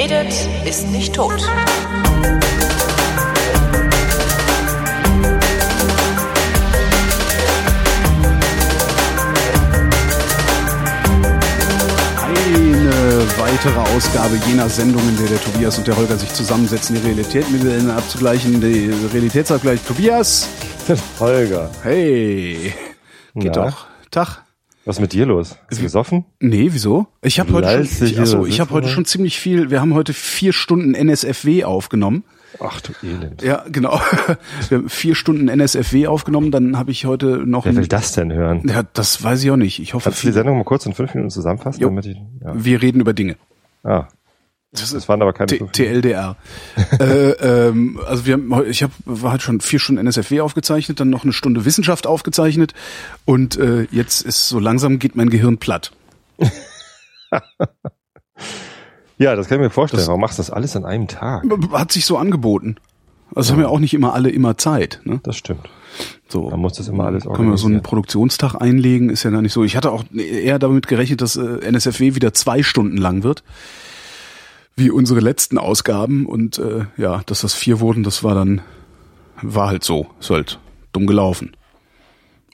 redet, ist nicht tot. Eine weitere Ausgabe jener Sendung, in der der Tobias und der Holger sich zusammensetzen, die Realität miteinander abzugleichen. Die Realitätsabgleich. Tobias. Holger. Hey. Geht Na? doch. Tag. Was ist mit dir los? Ist gesoffen? Nee, wieso? Ich habe heute, schon, ich, achso, ich habe heute schon ziemlich viel. Wir haben heute vier Stunden NSFW aufgenommen. Ach du Elend. Ja, genau. Wir haben vier Stunden NSFW aufgenommen. Dann habe ich heute noch. Wer will das denn hören? ja, das weiß ich auch nicht. Ich hoffe, Kannst du die Sendung mal kurz in fünf Minuten zusammenfassen? Jo. Damit ich, ja. wir reden über Dinge. Ah. Das waren aber keine T. TLDR. äh, ähm, also wir haben, ich habe halt schon vier Stunden NSFW aufgezeichnet, dann noch eine Stunde Wissenschaft aufgezeichnet und äh, jetzt ist so langsam geht mein Gehirn platt. Ja, das kann ich mir vorstellen. Das- Warum machst du das alles an einem Tag? Hat sich so angeboten. Also haben ja auch nicht immer alle immer Zeit. Ne? Das stimmt. So. Man muss das immer alles Können wir so einen organisieren. Produktionstag einlegen, ist ja gar nicht so. Ich hatte auch eher damit gerechnet, dass äh, NSFW wieder zwei Stunden lang wird, wie unsere letzten Ausgaben. Und äh, ja, dass das vier wurden, das war dann, war halt so. Ist halt dumm gelaufen.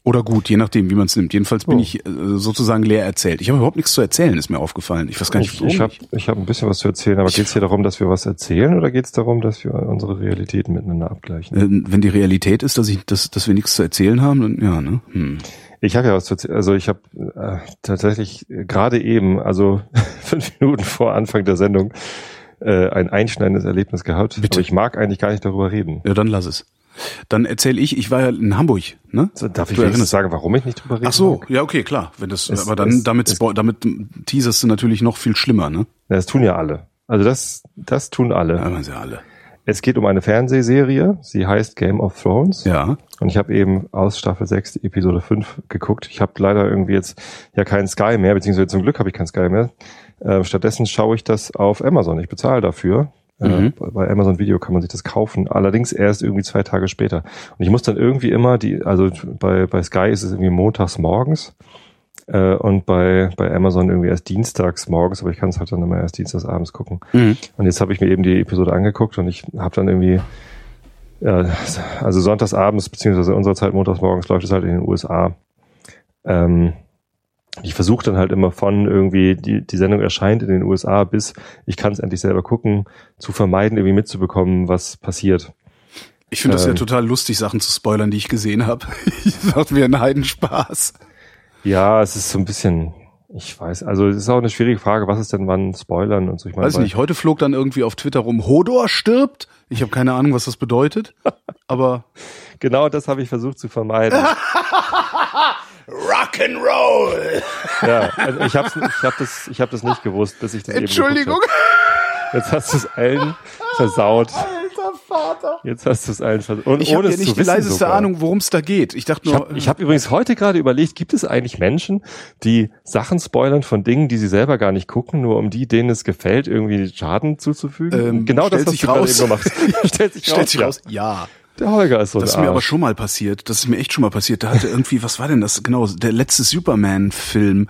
Oder gut, je nachdem, wie man es nimmt. Jedenfalls bin Oh. ich äh, sozusagen leer erzählt. Ich habe überhaupt nichts zu erzählen, ist mir aufgefallen. Ich weiß gar nicht, Ich, warum. ich habe ich hab ein bisschen was zu erzählen, aber geht es hier darum, dass wir was erzählen oder geht es darum, dass wir unsere Realitäten miteinander abgleichen? äh, wenn die Realität ist, dass ich, dass, dass wir nichts zu erzählen haben, dann ja, ne? Hm. Ich habe ja was zu. Also ich habe äh, tatsächlich gerade eben, also fünf Minuten vor Anfang der Sendung, äh, ein einschneidendes Erlebnis gehabt. Bitte. Aber ich mag eigentlich gar nicht darüber reden. Ja, dann lass es. Dann erzähle ich, ich war ja in Hamburg, ne? So, Darf ich Du wenigstens erinnerst- sagen, warum ich nicht drüber reden Ach so, mag? ja, okay, klar. Wenn das, Es- aber dann, es- damit, es- damit teaserst du natürlich noch viel schlimmer, ne? Ja, Das tun ja alle. Also das, das tun alle. Ja, man ja alle. Es geht um eine Fernsehserie. Sie heißt Game of Thrones. Ja. Und ich habe eben aus Staffel 6 die Episode 5 geguckt. Ich habe leider irgendwie jetzt ja keinen Sky mehr, beziehungsweise zum Glück habe ich keinen Sky mehr. Äh, stattdessen schaue ich das auf Amazon. Ich bezahle dafür. Mhm. Äh, bei Amazon Video kann man sich das kaufen. Allerdings erst irgendwie zwei Tage später. Und ich muss dann irgendwie immer die, also bei, bei Sky ist es irgendwie montags morgens. Äh, und bei, bei Amazon irgendwie erst dienstags morgens, aber ich kann es halt dann immer erst dienstags abends gucken. Mhm. Und jetzt habe ich mir eben die Episode angeguckt und ich habe dann irgendwie, ja, also sonntags abends, beziehungsweise unserer Zeit montags morgens läuft es halt in den USA. Ähm, ich versuche dann halt immer von irgendwie, die, die Sendung erscheint in den USA bis ich kann es endlich selber gucken, zu vermeiden, irgendwie mitzubekommen, was passiert. Ich finde das ja Ähm. total lustig, Sachen zu spoilern, die ich gesehen habe. Das macht mir einen Heidenspaß. Ja, es ist so ein bisschen, ich weiß, also es ist auch eine schwierige Frage, was ist denn wann Spoilern und so. Ich meine, Weiß nicht, heute flog dann irgendwie auf Twitter rum, Hodor stirbt. Ich habe keine Ahnung, was das bedeutet. Aber Genau das habe ich versucht zu vermeiden. Rock'n'Roll! ja, also ich habe ich hab das, ich hab das nicht gewusst, bis ich das Entschuldigung. eben hab. Jetzt hast du es allen versaut. Vater. Jetzt hast du es allen versaut. Und Ich habe ohne ja nicht die leiseste sogar. Ahnung, worum es da geht. Ich dachte Ich nur, habe ich hab übrigens heute gerade überlegt, gibt es eigentlich Menschen, die Sachen spoilern von Dingen, die sie selber gar nicht gucken, nur um die, denen es gefällt, irgendwie Schaden zuzufügen? Ähm, genau das, stellt was sich du gerade raus. eben gemacht hast. stellt sich stellt raus. sich raus, ja. Der Holger ist so Das ist mir aber schon mal passiert. Das ist mir echt schon mal passiert. Da hatte irgendwie, was war denn das? Genau, der letzte Superman-Film.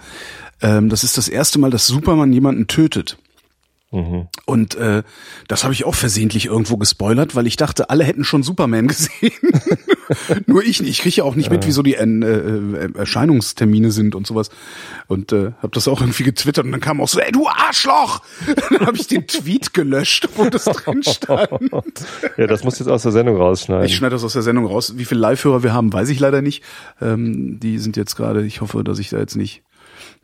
Ähm, das ist das erste Mal, dass Superman jemanden tötet. Mhm. Und äh, das habe ich auch versehentlich irgendwo gespoilert, weil ich dachte, alle hätten schon Superman gesehen. Nur ich nicht. Ich kriege ja auch nicht mit, wie so die äh, äh, Erscheinungstermine sind und sowas. Und äh, habe das auch irgendwie getwittert und dann kam auch so, ey du Arschloch! dann habe ich den Tweet gelöscht, wo das drin stand. Ja, das musst du jetzt aus der Sendung rausschneiden. Ich schneide das aus der Sendung raus. Wie viele Live-Hörer wir haben, weiß ich leider nicht. Ähm, die sind jetzt gerade, ich hoffe, dass ich da jetzt nicht.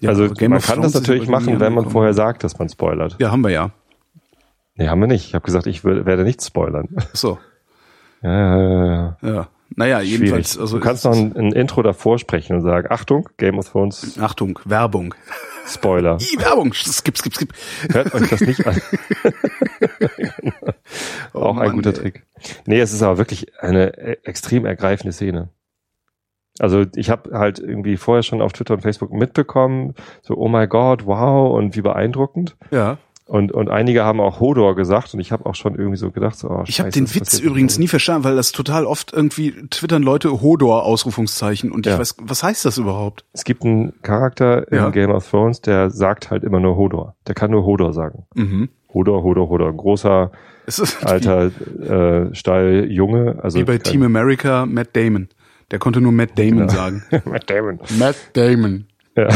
Ja, also man kann das natürlich machen, wenn man vorher sagt, dass man spoilert. Ja, haben wir ja. Nee, haben wir nicht. Ich habe gesagt, ich will, werde nicht spoilern. Ach So, Ja, ja, ja, ja. ja. Naja, jedenfalls. Schwierig. Also du kannst noch ein, ein Intro davor sprechen und sagen, Achtung, Game of Thrones Achtung, Werbung. Spoiler. Die Werbung. Skip, skip, skip. Hört euch das nicht an. Auch ein Mann, guter ey. Trick. Nee, es ist aber wirklich eine e- extrem ergreifende Szene. Also ich habe halt irgendwie vorher schon auf Twitter und Facebook mitbekommen, so oh my God, wow und wie beeindruckend. Ja. Und, und einige haben auch Hodor gesagt und ich habe auch schon irgendwie so gedacht, so, oh, Ich habe den Witz übrigens nie verstanden, weil das total oft irgendwie twittern Leute Hodor Ausrufungszeichen und ich Ja. weiß, was heißt das überhaupt? Es gibt einen Charakter Ja. in Game of Thrones, der sagt halt immer nur Hodor. Der kann nur Hodor sagen. Mhm. Hodor, Hodor, Hodor, großer, Es ist alter, äh, steil, Junge. Also wie bei Team America Matt Damon. Der konnte nur Matt Damon sagen. Matt Damon. Matt Damon. Ja.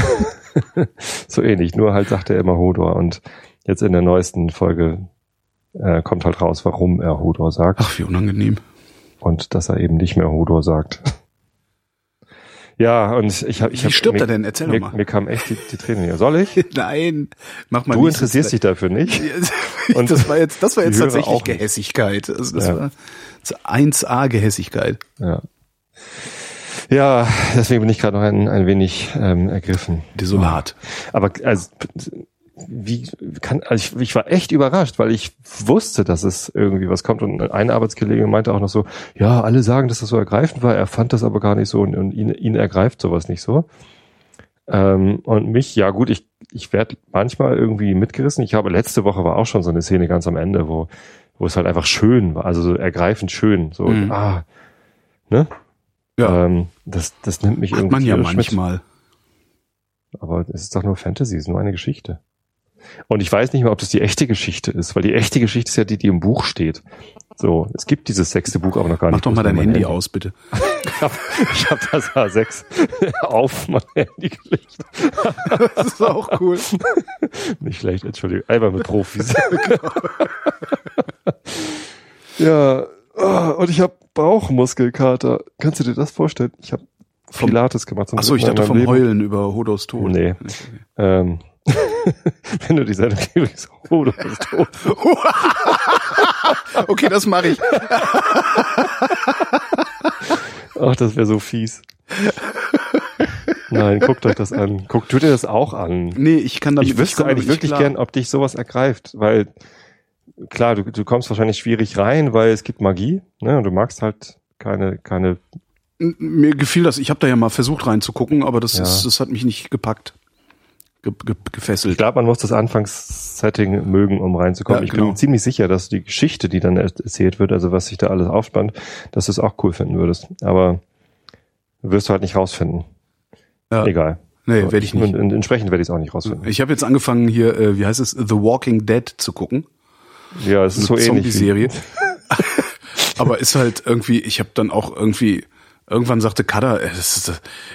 so ähnlich, nur halt sagt er immer Hodor und jetzt in der neuesten Folge äh, kommt halt raus, warum er Hodor sagt Ach, wie unangenehm. und dass er eben nicht mehr Hodor sagt. Ja, und ich habe ich Wie hab, stirbt mir, er denn? Erzähl doch mir, mal. mir kam echt die, die Tränen hier. Soll ich? Nein, mach mal. Du interessierst dich dafür nicht? Und das war jetzt, das war jetzt tatsächlich. Gehässigkeit. Also das Ja. war 1A Gehässigkeit. Ja. Ja, deswegen bin ich gerade noch ein, ein wenig ähm, ergriffen. Desolat. Aber also, wie kann, also ich, ich war echt überrascht, weil ich wusste, dass es irgendwie was kommt. Und ein Arbeitskollege meinte auch noch so, ja, alle sagen, dass das so ergreifend war, er fand das aber gar nicht so und, und ihn, ihn ergreift sowas nicht so. Ähm, und mich, ja gut, ich, ich werde manchmal irgendwie mitgerissen. Ich habe letzte Woche war auch schon so eine Szene ganz am Ende, wo, wo es halt einfach schön war, also so ergreifend schön. So, Mhm. ah, ne? Ja, Ähm, das, das nimmt mich hat irgendwie man ja mit. manchmal. Aber es ist doch nur Fantasy, es ist nur eine Geschichte. Und ich weiß nicht mal, ob das die echte Geschichte ist, weil die echte Geschichte ist ja die, die im Buch steht. So, es gibt dieses sechste Buch aber noch gar Mach nicht. doch mal dein man Handy aus, bitte. Ich habe ich hab das A6 auf mein Handy gelegt. Das ist auch cool. Nicht schlecht, Entschuldigung. Einfach mit Profis. ja, ah, und ich habe Bauchmuskelkater. Kannst du dir das vorstellen? Ich habe Pilates gemacht. zum Achso, ich dachte vom Leben. Heulen über Hodos Tod. Nee. Ähm, wenn du die Sendung kriegst, oh, bist tot. Okay, das mache ich. Ach, das wäre so fies. Nein, guckt euch das an. Guckt, tut ihr das auch an. Nee, ich kann damit Ich wüsste eigentlich wirklich klar. gern, ob dich sowas ergreift, weil klar, du, du kommst wahrscheinlich schwierig rein, weil es gibt Magie, ne? Und du magst halt keine, keine. Mir gefiel das. Ich habe da ja mal versucht reinzugucken, aber das Ja. ist, das hat mich nicht gepackt. Ge ge Ich gefesselt. glaube, man muss das Anfangssetting mögen, um reinzukommen. Ja, ich genau. bin ziemlich sicher, dass die Geschichte, die dann er- erzählt wird, also was sich da alles aufspannt, dass du es auch cool finden würdest. Aber wirst du halt nicht rausfinden. Ja. Egal. Nee, werde ich nicht. Und, und entsprechend werde ich es auch nicht rausfinden. Ich habe jetzt angefangen hier, äh, wie heißt es, The Walking Dead zu gucken. Ja, es ist so ähnlich. Zombie-Serie. Aber ist halt irgendwie, ich habe dann auch irgendwie, irgendwann sagte Kada, äh, äh,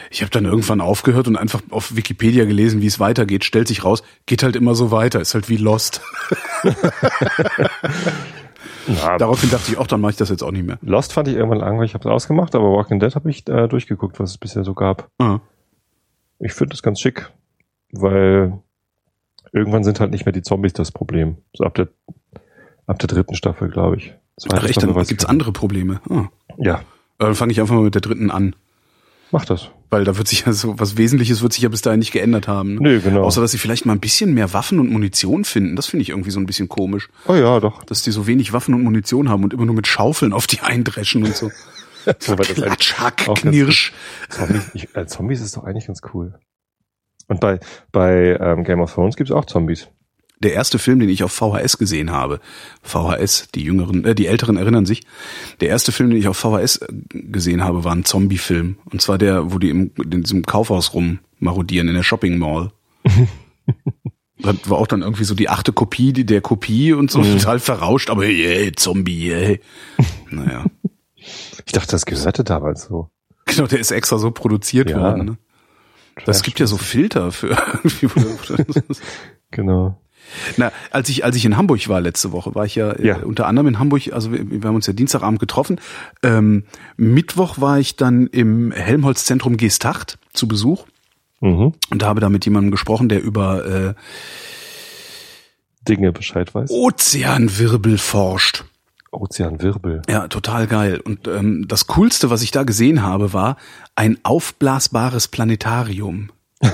ich habe dann irgendwann aufgehört und einfach auf Wikipedia gelesen, wie es weitergeht. Stellt sich raus, geht halt immer so weiter. Ist halt wie Lost. Na, Daraufhin dachte ich, auch dann mache ich das jetzt auch nicht mehr. Lost fand ich irgendwann langweilig, ich habe es ausgemacht, aber Walking Dead habe ich äh, durchgeguckt, was es bisher so gab. Ah. Ich finde das ganz schick, weil irgendwann sind halt nicht mehr die Zombies das Problem. So ab der ab der dritten Staffel, glaube ich. Zweite Ach echt, Staffel dann gibt's andere Probleme. Ah. Ja, Äh, Dann fange ich einfach mal mit der dritten an. mach das. Weil da wird sich ja so, was Wesentliches wird sich ja bis dahin nicht geändert haben. Ne? Nö, genau. Außer, dass sie vielleicht mal ein bisschen mehr Waffen und Munition finden. Das finde ich irgendwie so ein bisschen komisch. oh ja, doch. Dass die so wenig Waffen und Munition haben und immer nur mit Schaufeln auf die eindreschen und so. Das Klatsch, Hack, Knirsch. Zombies, ich, äh, Zombies ist doch eigentlich ganz cool. Und bei, bei ähm, Game of Thrones gibt's auch Zombies. Der erste Film, den ich auf VHS gesehen habe, VHS, die Jüngeren, äh, die Älteren erinnern sich, der erste Film, den ich auf VHS gesehen habe, war ein Zombie-Film. Und zwar der, wo die im, in diesem Kaufhaus rum marodieren, in der Shopping Mall. Das war auch dann irgendwie so die achte Kopie die der Kopie und so, Mhm. total verrauscht, aber yeah, Zombie, yeah. Naja. Ich dachte, das gehörte damals so. Genau, der ist extra so produziert Ja. worden. Ne? Das gibt ja so Filter für irgendwie. Genau. Na, als ich als ich in Hamburg war letzte Woche, war ich ja, Ja. Äh, unter anderem in Hamburg. Also wir, wir haben uns ja Dienstagabend getroffen. Ähm, Mittwoch war ich dann im Helmholtz-Zentrum Geesthacht zu Besuch Mhm. und habe da mit jemandem gesprochen, der über äh, Dinge Bescheid weiß. Ozeanwirbel forscht. Ozeanwirbel. Ja, total geil. Und ähm, das Coolste, was ich da gesehen habe, war ein aufblasbares Planetarium.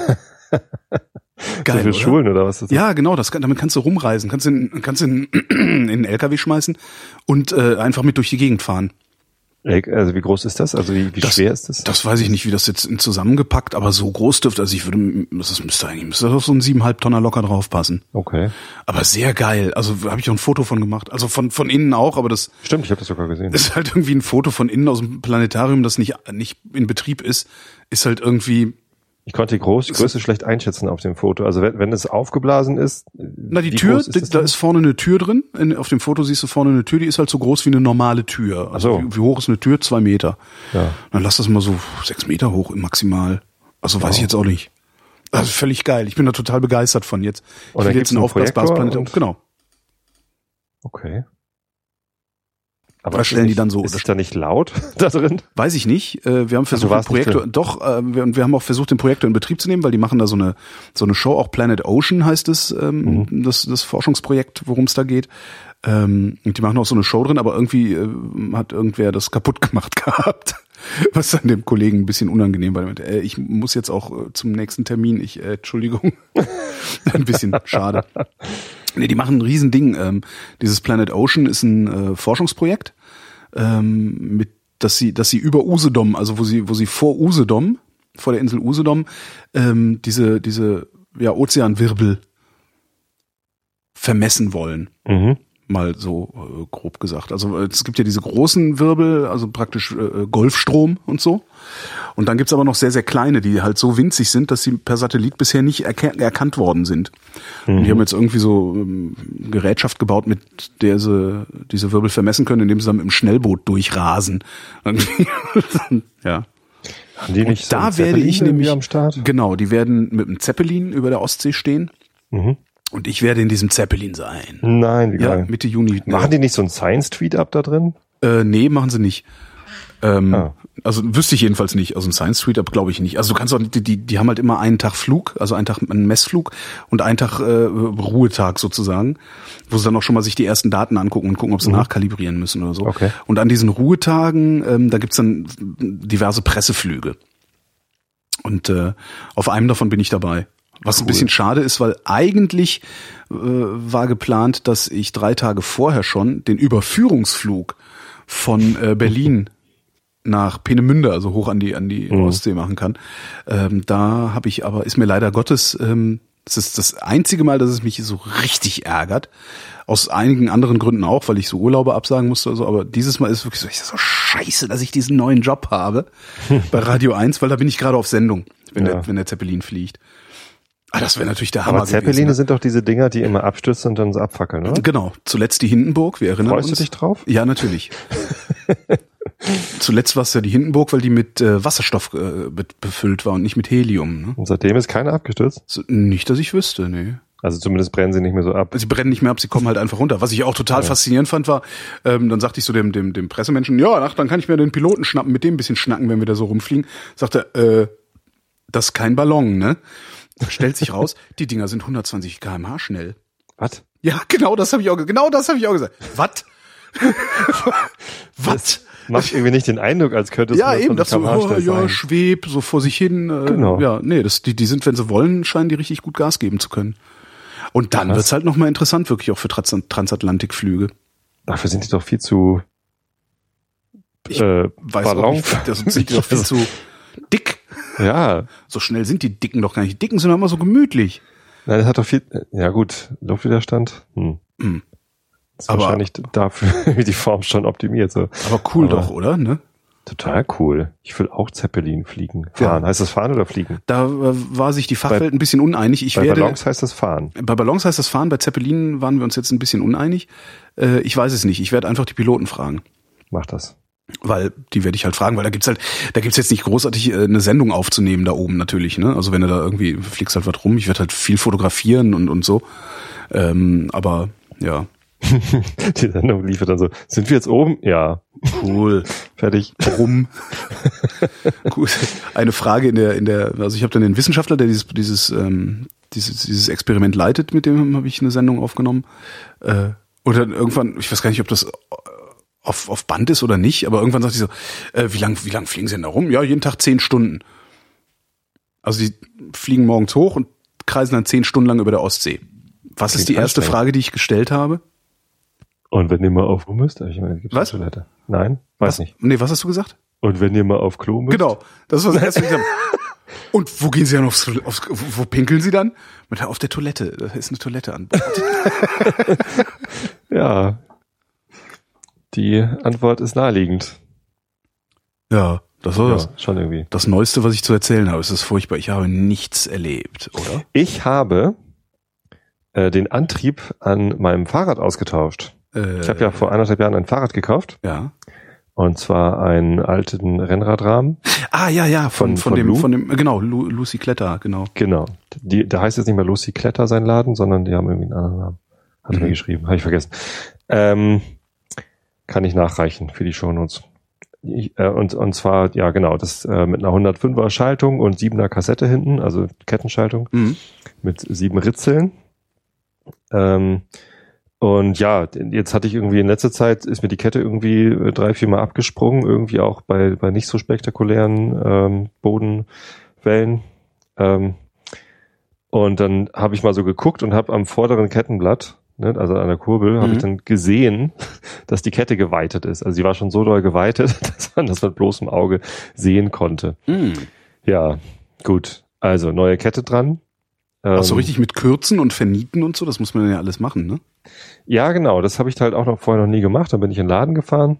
Geil, für oder? Schulen oder was ist das? Ja, genau, das kann, damit kannst du rumreisen, kannst in, kannst in, in den LKW schmeißen und äh, einfach mit durch die Gegend fahren. Also wie groß ist das? Also wie, wie Das- schwer ist das? Das weiß ich nicht, wie das jetzt zusammengepackt, aber so groß dürfte, also ich würde, das müsste eigentlich, müsste doch so ein siebeneinhalb Tonner locker draufpassen. Okay. Aber sehr geil. Also habe ich auch ein Foto von gemacht. Also von, von innen auch, aber das Stimmt, ich habe das sogar gesehen. ist halt irgendwie ein Foto von innen aus dem Planetarium, das nicht, nicht in Betrieb ist, ist halt irgendwie Ich konnte die Groß Größe schlecht einschätzen auf dem Foto. Also wenn, wenn es aufgeblasen ist. Na, die Tür, ist die, da ist vorne eine Tür drin. In, auf dem Foto siehst du vorne eine Tür, die ist halt so groß wie eine normale Tür. Also so. wie, wie hoch ist eine Tür? Zwei Meter. Ja. Dann lass das mal so sechs Meter hoch maximal. Also weiß ich jetzt auch nicht. Also völlig geil. Ich bin da total begeistert von jetzt. Ich will jetzt einen einen aufblasbares Projektor Planet. und- Genau. Okay. Da ist stellen es die dann so- Ist es da nicht laut da drin? Weiß ich nicht. Äh, wir haben versucht, nicht Projektor, doch, äh, wir, und wir haben auch versucht, den Projektor in Betrieb zu nehmen, weil die machen da so eine, so eine Show, auch Planet Ocean heißt es, ähm, Mhm. das, das Forschungsprojekt, worum es da geht. Ähm, und die machen auch so eine Show drin, aber irgendwie äh, hat irgendwer das kaputt gemacht gehabt. Was dann dem Kollegen ein bisschen unangenehm war. Äh, ich muss jetzt auch äh, zum nächsten Termin. Ich, äh, Entschuldigung. ein bisschen schade. Nee, die machen ein Riesending. Ähm, dieses Planet Ocean ist ein äh, Forschungsprojekt, ähm, mit, dass sie, dass sie über Usedom, also wo sie, wo sie vor Usedom, vor der Insel Usedom, ähm, diese, diese, ja, Ozeanwirbel vermessen wollen. Mhm. Mal so äh, grob gesagt. Also es gibt ja diese großen Wirbel, also praktisch äh, Golfstrom und so. Und dann gibt's aber noch sehr, sehr kleine, die halt so winzig sind, dass sie per Satellit bisher nicht erkannt worden sind. Und die haben jetzt irgendwie so ähm, Gerätschaft gebaut, mit der sie diese Wirbel vermessen können, indem sie dann mit dem Schnellboot durchrasen. Ja. Nicht da so werde ich nämlich am Start? genau, die werden mit einem Zeppelin über der Ostsee stehen Mhm. und ich werde in diesem Zeppelin sein. Nein, wie Ja, geil. Mitte Juni. Machen die nicht so einen Science-Tweet-Up da drin? Äh, nee, machen sie nicht. Ähm, Ah. Also wüsste ich jedenfalls nicht. Also ein Science Street Up glaube ich nicht. Also du kannst auch die, die, die haben halt immer einen Tag Flug, also einen Tag einen Messflug und einen Tag äh, Ruhetag sozusagen, wo sie dann auch schon mal sich die ersten Daten angucken und gucken, ob sie nachkalibrieren müssen oder so. Mhm. Okay. Und an diesen Ruhetagen, ähm, da gibt's dann diverse Presseflüge. Und äh, auf einem davon bin ich dabei. Was ein bisschen schade ist, weil eigentlich äh, war geplant, dass ich drei Tage vorher schon den Überführungsflug von äh, Berlin nach Peenemünde, also hoch an die an die Ostsee machen kann. Ähm, da habe ich aber ist mir leider Gottes ähm, das ist das einzige Mal, dass es mich so richtig ärgert. Aus einigen anderen Gründen auch, weil ich so Urlaube absagen musste. Also, aber dieses Mal ist wirklich so, ich sag so scheiße, dass ich diesen neuen Job habe bei Radio 1, weil da bin ich gerade auf Sendung, wenn, Ja. der, wenn der Zeppelin fliegt. Ah, das wäre natürlich der Hammer Aber Zeppeline gewesen. ne? sind doch diese Dinger, die immer abstürzen und dann so abfackeln, oder? Genau, zuletzt die Hindenburg, wir erinnern Freust uns. du dich drauf? Ja, natürlich. zuletzt war es ja die Hindenburg, weil die mit äh, Wasserstoff äh, be befüllt war und nicht mit Helium. Ne? Und seitdem ist keiner abgestürzt. So, nicht, dass ich wüsste, nee. Also zumindest brennen sie nicht mehr so ab. Sie brennen nicht mehr ab, sie kommen halt einfach runter. Was ich auch total faszinierend fand, war, ähm, dann sagte ich so dem, dem, dem Pressemenschen, ja, ach, dann kann ich mir den Piloten schnappen, mit dem ein bisschen schnacken, wenn wir da so rumfliegen. Sagte, äh, das ist kein Ballon, ne? Stellt sich raus, die Dinger sind 120 kmh schnell. Was? Ja, genau das habe ich auch, ge- genau das habe ich auch gesagt. Was? Was? Macht irgendwie nicht den Eindruck, als könnte es Ja, eben, 20 das so, oh, ja, sein. schweb, so vor sich hin. Äh, Genau. Ja, nee, das, die, die sind, wenn sie wollen, scheinen die richtig gut Gas geben zu können. Und dann Krass. wird's halt nochmal interessant, wirklich auch für Trans Transatlantikflüge. Dafür sind die doch viel zu Ich äh, Weiß Ballon. auch nicht, das sind die doch viel zu dick. Ja, So schnell sind die Dicken doch gar nicht. Die Dicken sind doch immer so gemütlich. Nein, das hat doch viel. Ja gut, Luftwiderstand. Hm. Hm. Ist Aber- wahrscheinlich dafür die Form schon optimiert. So. Aber cool Aber- doch, oder? Ne? Total cool. Ich will auch Zeppelin fliegen. Fahren. Heißt das fahren oder fliegen? Da äh, war sich die Fachwelt ein bisschen uneinig. Ich Bei werde, Ballons heißt das fahren. Bei Ballons heißt das Fahren, bei Zeppelinen waren wir uns jetzt ein bisschen uneinig. Äh, ich weiß es nicht. Ich werde einfach die Piloten fragen. Mach das. Weil die werde ich halt fragen, weil da gibt's halt, da gibt's jetzt nicht großartig äh, eine Sendung aufzunehmen da oben natürlich, ne? Also wenn du da irgendwie fliegst halt was rum, ich werde halt viel fotografieren und und so. Ähm, aber ja, Die Sendung liefert dann so. Sind wir jetzt oben? Ja. cool. Fertig. Warum? Cool. Eine Frage in der in der, also ich habe dann den Wissenschaftler, der dieses dieses ähm, dieses, dieses Experiment leitet, mit dem habe ich eine Sendung aufgenommen. Äh, oder irgendwann, ich weiß gar nicht, ob das auf, auf Band ist oder nicht, aber irgendwann sagt sie so, äh, wie lang, wie lang fliegen sie denn da rum? Ja, jeden Tag zehn Stunden. Also die fliegen morgens hoch und kreisen dann zehn Stunden lang über der Ostsee. Was ist Klingt die erste. Frage, die ich gestellt habe? Und wenn ihr mal auf Klo müsst? Ich meine, gibt's Was? eine Toilette? Nein? Weiß was, nicht. Nee, was hast du gesagt? Und wenn ihr mal auf Klo müsst? Genau, das war das erste, was gesagt habe. Und wo gehen Sie dann aufs, aufs wo, pinkeln Sie dann? Mit, auf der Toilette. Da ist eine Toilette an Bord. Ja. Die Antwort ist naheliegend. Ja, Das war ja, das. schon irgendwie. Das Neueste, was ich zu erzählen habe, es ist furchtbar. Ich habe nichts erlebt, oder? Ich habe äh, den Antrieb an meinem Fahrrad ausgetauscht. Äh, Ich habe ja vor anderthalb Jahren ein Fahrrad gekauft. ja. Und zwar einen alten Rennradrahmen. Ah, ja, ja, von, Von- von, von dem, Lou? von dem, genau, Lu, Lucy Kletter, genau. Genau. Die, da heißt jetzt nicht mehr Lucy Kletter sein Laden, sondern die haben irgendwie einen anderen Namen. Hat er Mhm. mir geschrieben, habe ich vergessen. Ähm, kann ich nachreichen für die Shownotes. Ich, äh, und, und zwar, ja genau, das äh, mit einer 105er Schaltung und 7er Kassette hinten, also Kettenschaltung Mhm. mit sieben Ritzeln. Ähm, und ja, jetzt hatte ich irgendwie in letzter Zeit ist mir die Kette irgendwie äh, drei, vier Mal abgesprungen, irgendwie auch bei, bei nicht so spektakulären ähm, Bodenwellen. Ähm, und dann habe ich mal so geguckt und habe am vorderen Kettenblatt, ne, also an der Kurbel, habe Mhm. ich dann gesehen, dass die Kette geweitet ist. Also sie war schon so doll geweitet, dass man das mit bloßem Auge sehen konnte. Mhm. Ja, gut. Also neue Kette dran. Ach so Ähm, richtig mit Kürzen und Vernieten und so, das muss man ja alles machen, ne? Ja, genau. Das habe ich halt auch noch vorher noch nie gemacht. Dann bin ich in den Laden gefahren,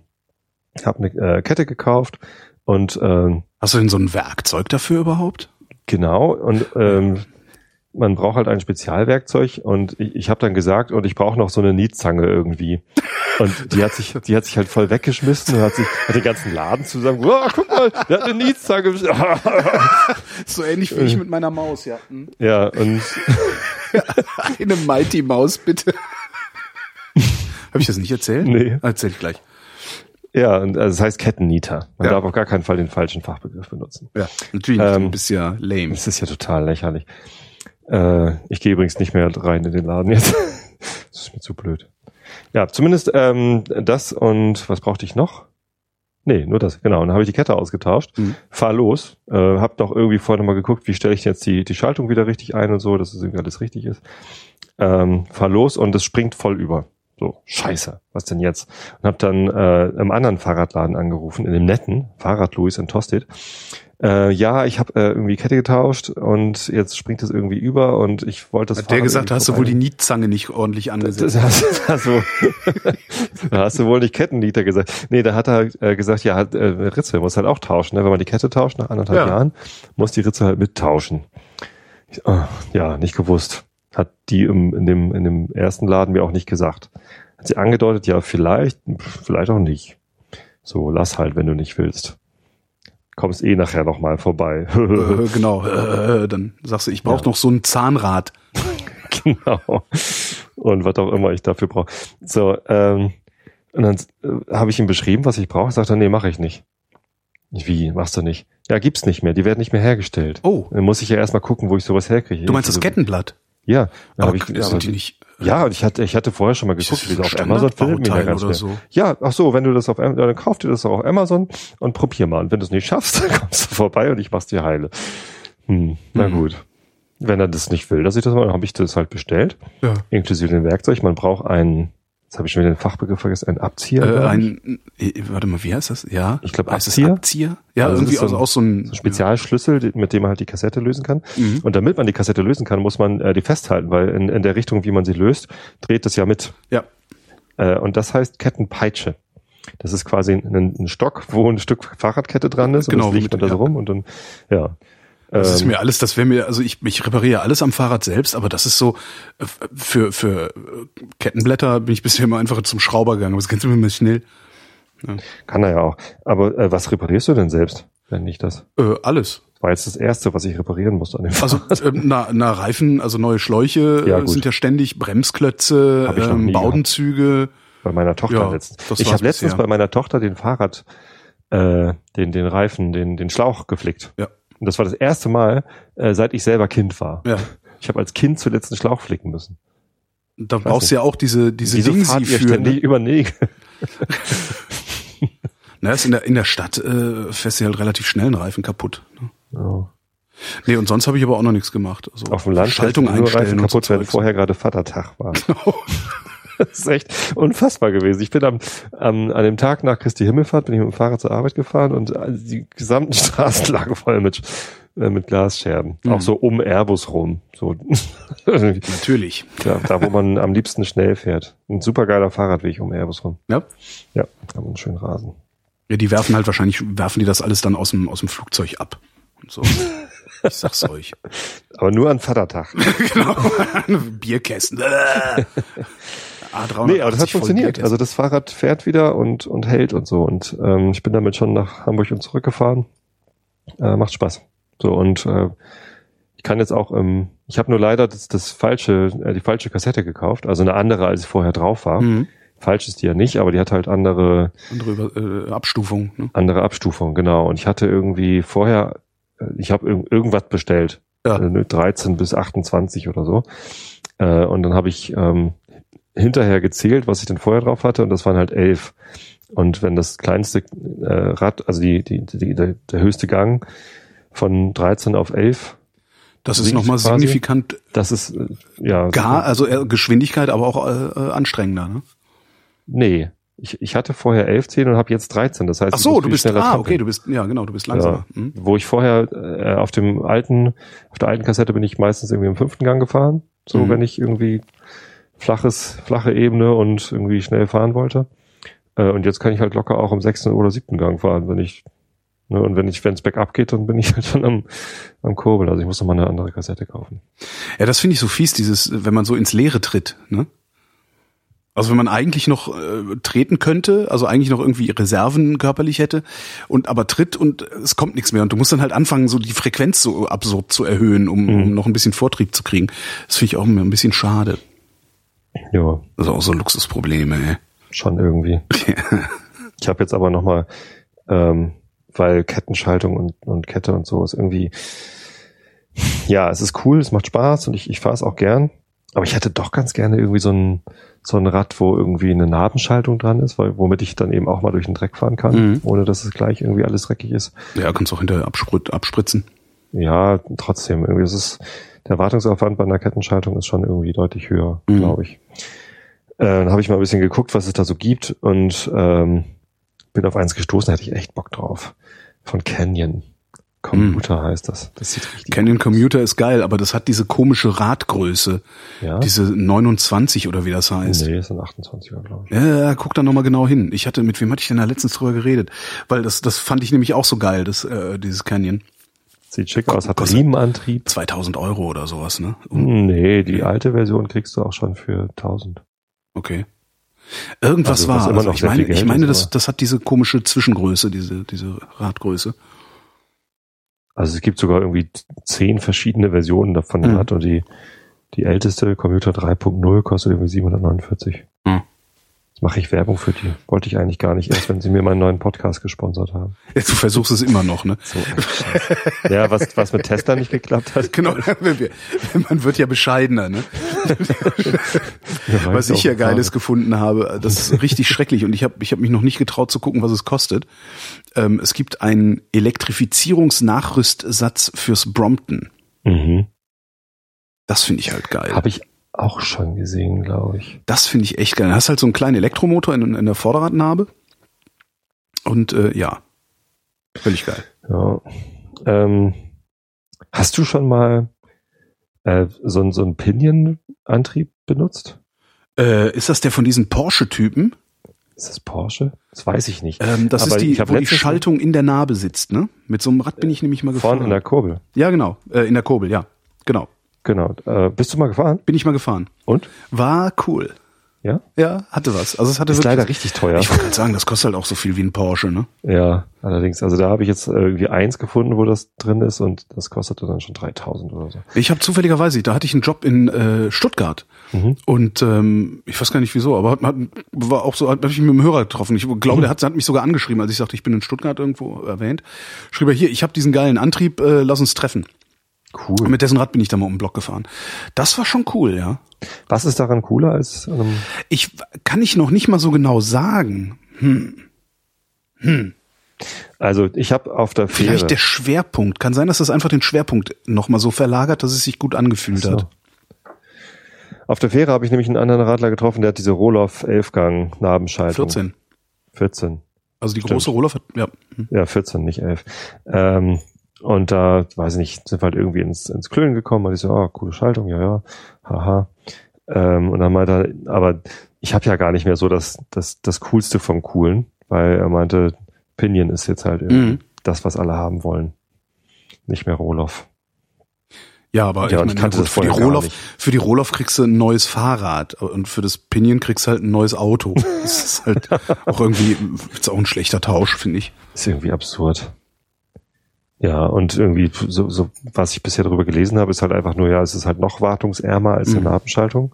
habe eine äh, Kette gekauft und ähm, Hast du denn so ein Werkzeug dafür überhaupt? genau und ähm, man braucht halt ein Spezialwerkzeug und ich, ich habe dann gesagt und ich brauche noch so eine Nietzange irgendwie und die hat sich die hat sich halt voll weggeschmissen und hat sich hat den ganzen Laden zusammen oh, guck mal der hat eine Nietzange So ähnlich wie ich mit meiner Maus, ja. Hm. ja und Eine Mighty Maus, bitte. Habe ich das nicht erzählt? Nee. Erzähl ich gleich. ja und also das heißt Kettennieter man Ja. darf auf gar keinen Fall den falschen Fachbegriff benutzen Ja, natürlich. Ähm, du bist ja lame. Das ist ja total lächerlich. Äh, ich gehe übrigens nicht mehr rein in den Laden jetzt. das ist mir zu blöd. Ja, zumindest ähm, das und was brauchte ich noch? Nee, nur das, genau. Und dann habe ich die Kette ausgetauscht, Mhm. fahr los, äh, hab noch irgendwie vorher noch mal geguckt, wie stelle ich jetzt die, die Schaltung wieder richtig ein und so, dass es irgendwie alles richtig ist. Ähm, fahr los und es springt voll über. So, scheiße, was denn jetzt? Und habe dann äh, im anderen Fahrradladen angerufen, in dem netten Fahrrad Louis in Tosted. Äh, ja, ich habe äh, irgendwie Kette getauscht und jetzt springt es irgendwie über und ich wollte das Hat der gesagt, hast du wohl die Nietzange nicht ordentlich angesetzt? das hast, du, da hast du wohl nicht Kettenlieter gesagt. Nee, da hat er äh, gesagt, ja, hat, äh, Ritze muss halt auch tauschen. Ne? Wenn man die Kette tauscht nach anderthalb Ja. Jahren, muss die Ritze halt mittauschen. Ich, oh, ja, nicht gewusst. Hat die im, in, dem, in dem ersten Laden mir auch nicht gesagt. Hat sie angedeutet, ja, vielleicht, vielleicht auch nicht. So, lass halt, wenn du nicht willst. Kommst eh nachher noch mal vorbei. äh, genau. Äh, dann sagst du, ich brauche noch so ein Zahnrad. genau. Und was auch immer ich dafür brauche. So, ähm, und dann äh, habe ich ihm beschrieben, was ich brauche. Sagt er, nee, mache ich nicht. Ich, Wie, machst du nicht? Ja, gibt's nicht mehr. Die werden nicht mehr hergestellt. Oh, Dann muss ich ja erstmal gucken, wo ich sowas herkriege. du meinst das Also, Kettenblatt? Ja. Aber ich, sind aber, die nicht ja, und ich hatte, ich hatte vorher schon mal geguckt, wie auf Amazon findet mich ja ganz oder so? Ja, ach so, wenn du das auf Am- dann kauf dir das auch auf Amazon und probier mal. Und wenn du es nicht schaffst, dann kommst du vorbei und ich mach's dir heile. Hm, na Mhm. gut. Wenn er das nicht will, dass ich das mache, dann habe ich das halt bestellt Ja. inklusive dem Werkzeug. Man braucht einen, jetzt habe ich schon wieder den Fachbegriff vergessen, einen Abzieher. Äh, ein, äh, warte mal, wie heißt das? Ja. Ich glaub, heißt es Abzieher? Abzieher? Ja, Also irgendwie so also ein- auch so ein, so ein Spezialschlüssel, mit dem man halt die Kassette lösen kann. Mhm. Und damit man die Kassette lösen kann, muss man äh, die festhalten, weil in, in der Richtung, wie man sie löst, dreht das ja mit. Ja. Äh, und das heißt Kettenpeitsche. Das ist quasi ein, ein Stock, wo ein Stück Fahrradkette dran ist Genau, und das liegt da so ja. rum und dann, ja. Das ist Ähm, mir alles, das wäre mir, also ich, ich repariere alles am Fahrrad selbst, aber das ist so, äh, für, für äh, Kettenblätter bin ich bisher immer einfach zum Schrauber gegangen, aber das kennst du mir mal schnell. kann er ja auch. Aber äh, was reparierst du denn selbst, wenn nicht das? Äh, alles. War jetzt das Erste, was ich reparieren musste an dem Also Fahrrad. ähm, na, na Reifen, also neue Schläuche Ja, äh, sind ja ständig, Bremsklötze, ähm, Baudenzüge. bei meiner Tochter Ja, letztens. Ich habe letztens bei meiner Tochter den Fahrrad, äh, den, den Reifen, den, den Schlauch geflickt. Ja. Und das war das erste Mal, äh, seit ich selber Kind war. Ja. Ich habe als Kind zuletzt einen Schlauch flicken müssen. Da brauchst du ja auch diese, diese Wieso Dinge fahrt ihr für. ständig Ne? über Nägel? Na, ist in der, in der Stadt äh, fährst du halt relativ schnell einen Reifen kaputt. Ne? Ja. Nee, und sonst habe ich aber auch noch nichts gemacht. Also Auf dem Land Schaltung einstellen Reifen kaputt, Zeugs. vorher gerade Vatertag war. Das ist echt unfassbar gewesen. Ich bin am, am, an dem Tag nach Christi Himmelfahrt bin ich mit dem Fahrrad zur Arbeit gefahren und die gesamten Straßen lagen voll mit, äh, mit Glasscherben. Mhm. Auch so um Airbus rum. So, Natürlich. ja, da, wo man am liebsten schnell fährt. Ein supergeiler Fahrradweg um Airbus rum. Ja. Ja, haben einen schönen Rasen. Ja, die werfen halt wahrscheinlich, werfen die das alles dann aus dem, aus dem Flugzeug ab. Und so. Ich sag's euch. Aber nur an Vatertag. genau. Bierkästen. Äh. A380 Nee, aber das hat funktioniert. Also das Fahrrad fährt wieder und, und hält und so. Und ähm, ich bin damit schon nach Hamburg und zurückgefahren. Äh, macht Spaß. So, und äh, ich kann jetzt auch, ähm, ich habe nur leider das, das falsche, äh, die falsche Kassette gekauft, also eine andere, als ich vorher drauf war. Mhm. Falsch ist die ja nicht, aber die hat halt andere, Andere äh, Abstufung. Ne? andere Abstufung, genau. Und ich hatte irgendwie vorher, äh, ich habe irg irgendwas bestellt. Ja. Äh, 13 bis 28 oder so. Äh, und dann habe ich ähm, hinterher gezählt, was ich denn vorher drauf hatte, und das waren halt elf. Und wenn das kleinste äh, Rad, also die, die, die, der, der höchste Gang von 13 auf 11, Das ist nochmal signifikant das ist äh, ja gar, also äh, Geschwindigkeit, aber auch äh, äh, anstrengender. Ne? nee. Ich, ich hatte vorher 11 Zählen und habe jetzt 13. Das heißt, Ach so, du bist, ah, okay, du bist, ja genau, du bist langsamer. Hm? wo ich vorher äh, auf dem alten, auf der alten Kassette bin ich meistens irgendwie im fünften Gang gefahren, so Mhm. wenn ich irgendwie flaches, flache Ebene und irgendwie schnell fahren wollte. Äh, und jetzt kann ich halt locker auch im sechsten oder siebten Gang fahren, wenn ich, ne, und wenn ich, wenn es bergab geht, dann bin ich halt schon am, am Kurbel. Also ich muss noch mal eine andere Kassette kaufen. Ja, das finde ich so fies, dieses, wenn man so ins Leere tritt, ne? Also wenn man eigentlich noch äh, treten könnte, also eigentlich noch irgendwie Reserven körperlich hätte und aber tritt und es kommt nichts mehr und du musst dann halt anfangen, so die Frequenz so absurd zu erhöhen, um, um noch ein bisschen Vortrieb zu kriegen. Das finde ich auch immer ein bisschen schade. Ja, Das ist auch so Luxusprobleme, ey. schon irgendwie. Ich habe jetzt aber noch mal, ähm, weil Kettenschaltung und, und Kette und so ist irgendwie, ja, es ist cool, es macht Spaß und ich, ich fahre es auch gern. Aber ich hätte doch ganz gerne irgendwie so ein, so ein Rad, wo irgendwie eine Nabenschaltung dran ist, weil, womit ich dann eben auch mal durch den Dreck fahren kann, Mhm. ohne dass es gleich irgendwie alles dreckig ist. Ja, kannst auch hinterher absprit, abspritzen. Ja, trotzdem, irgendwie ist es, der Wartungsaufwand bei einer Kettenschaltung ist schon irgendwie deutlich höher, Mhm. glaube ich. Äh, dann habe ich mal ein bisschen geguckt, was es da so gibt und ähm, bin auf eins gestoßen, da hätte ich echt Bock drauf. Von Canyon. Computer heißt das. Das sieht richtig Canyon Commuter ist geil, aber das hat diese komische Radgröße, Ja? diese 29 oder wie das heißt. Nee, ist ein 28er, glaube ich. Ja, ja, guck da nochmal genau hin. Ich hatte, mit wem hatte ich denn da letztens drüber geredet? Weil das, das fand ich nämlich auch so geil, das, äh, dieses Canyon. Sieht schick aus, hat Riemenantrieb. 2000 Euro oder sowas, ne? Um, Nee, die alte Version kriegst du auch schon für 1000. Okay. Irgendwas Also, war, also ich meine, ich meine, das, das hat diese komische Zwischengröße, diese, diese Radgröße. Also es gibt sogar irgendwie zehn verschiedene Versionen davon Mhm. und die, die älteste Computer 3.0 kostet irgendwie 749. Jetzt mache ich Werbung für die. Wollte ich eigentlich gar nicht, erst wenn sie mir meinen neuen Podcast gesponsert haben. Ja, Du versuchst es immer noch, ne? So ja, was, was mit Tesla nicht geklappt hat. Genau, man wird ja bescheidener, ne? Was ich ja Geiles gefunden habe, das ist richtig schrecklich und ich habe ich hab mich noch nicht getraut zu gucken, was es kostet. Ähm, es gibt einen Elektrifizierungsnachrüstsatz fürs Brompton. Mhm. Das finde ich halt geil. Habe ich auch schon gesehen, glaube ich. Das finde ich echt geil. Du hast halt so einen kleinen Elektromotor in, in der Vorderradnabe. Und äh, ja, völlig geil. Ja. Ähm, hast du schon mal äh, so, so einen Pinion-Antrieb benutzt? Äh, ist das der von diesen Porsche-Typen? Ist das Porsche? Das weiß ich nicht. Ähm, das Aber ist die, ich wo die Schaltung in der Narbe sitzt, ne? Mit so einem Rad bin ich nämlich mal gefahren. Vorne in der Kurbel. ja, genau. Äh, in der Kurbel, ja. Genau. Genau. Äh, bist du mal gefahren? Bin ich mal gefahren. Und? War cool. Ja? Ja, hatte was. Also es hatte Ist wirklich, leider richtig teuer. Ich wollte gerade sagen, das kostet halt auch so viel wie ein Porsche, ne? Ja, allerdings. Also da habe ich jetzt irgendwie eins gefunden, wo das drin ist und das kostete dann schon 3000 oder so. Ich habe zufälligerweise, da hatte ich einen Job in äh, Stuttgart Mhm. und ähm, ich weiß gar nicht wieso, aber hat, hat, war auch so, hat hab ich mich mit dem Hörer getroffen. Ich glaube, der hat, hat mich sogar angeschrieben, als ich sagte, ich bin in Stuttgart irgendwo erwähnt. Schrieb er hier, ich habe diesen geilen Antrieb, äh, lass uns treffen. Und Cool. mit dessen Rad bin ich da mal um den Block gefahren. Das war schon cool, ja. Was ist daran cooler als einem Ich kann ich noch nicht mal so genau sagen. Also ich habe auf der Fähre. Vielleicht der Schwerpunkt. Kann sein, dass das einfach den Schwerpunkt noch mal so verlagert, dass es sich gut angefühlt So. hat. Auf der Fähre habe ich nämlich einen anderen Radler getroffen, der hat diese Rohloff 11 Gang Nabenschaltung. 14. 14. Also die Stimmt. große Roller, ja. Hm. Ja, 14, nicht 11. Ähm, und da, weiß ich nicht, sind wir halt irgendwie ins, ins Klönen gekommen und ich so, ah, coole Schaltung, ja, ja, haha. Ähm, und dann meinte er, aber ich habe ja gar nicht mehr so das, das, das Coolste vom Coolen, weil er meinte, Pinion ist jetzt halt irgendwie Mhm. das, was alle haben wollen. Nicht mehr Roloff. Ja, aber Ja, ich ich meine, kannte gut, das für, die Roloff, nicht. für die Roloff kriegst du ein neues Fahrrad und für das Pinion kriegst du halt ein neues Auto. Das ist halt auch irgendwie, ist auch ein schlechter Tausch, finde ich. Ist irgendwie absurd. Ja, und irgendwie, so, so, was ich bisher darüber gelesen habe, ist halt einfach nur, ja, es ist halt noch wartungsärmer als eine Mhm. Nabenschaltung,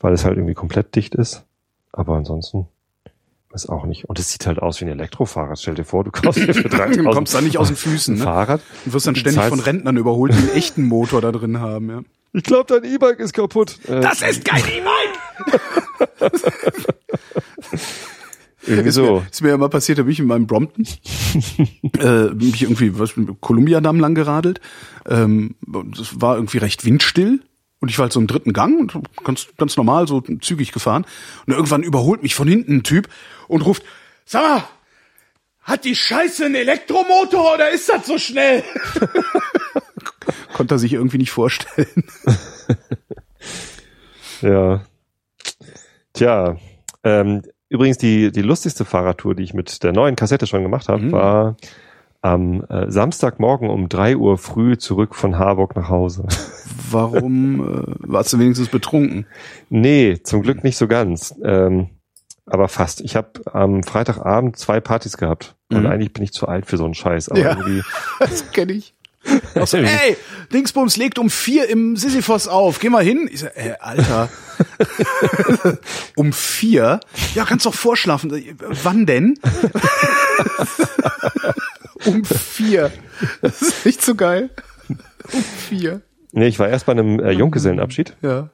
weil es halt irgendwie komplett dicht ist. Aber ansonsten weiß auch nicht. Und es sieht halt aus wie ein Elektrofahrrad. Stell dir vor, du kaufst dir für 3000 Du kommst da nicht aus den Füßen, ne? Fahrrad. Du wirst dann ständig von Rentnern überholt, die einen echten Motor da drin haben, ja. Ich glaube, dein E-Bike ist kaputt. Äh, ist kein E-Bike! irgendwie Ist, so. mir, ist mir ja mal passiert, da bin ich in meinem Brompton, äh, bin ich irgendwie was mit Columbia-Damm lang geradelt. Ähm, das war irgendwie recht windstill. Und ich war halt so im dritten Gang und ganz, ganz normal, so zügig gefahren. Und irgendwann überholt mich von hinten ein Typ und ruft, sag mal, hat die Scheiße einen Elektromotor oder ist das so schnell? Konnte er sich irgendwie nicht vorstellen. Ja. Tja, ähm, übrigens die, die lustigste Fahrradtour, die ich mit der neuen Kassette schon gemacht habe, Mhm. war am äh, Samstagmorgen um drei Uhr früh zurück von Harburg nach Hause. Warum äh, warst du wenigstens betrunken? nee, zum Glück nicht so ganz. Ähm, aber fast. Ich habe am Freitagabend zwei Partys gehabt. Und Mhm. eigentlich bin ich zu alt für so einen Scheiß. Aber Ja. irgendwie, Das kenne ich. Auch so, ey, Dingsbums legt um vier im Sisyphos auf. Geh mal hin. Ich sag, ey, Alter. um vier? Ja, kannst doch vorschlafen. Wann denn? um vier. Das ist nicht so geil. Um vier. nee, ich war erst bei einem äh, Junggesellenabschied. Ja.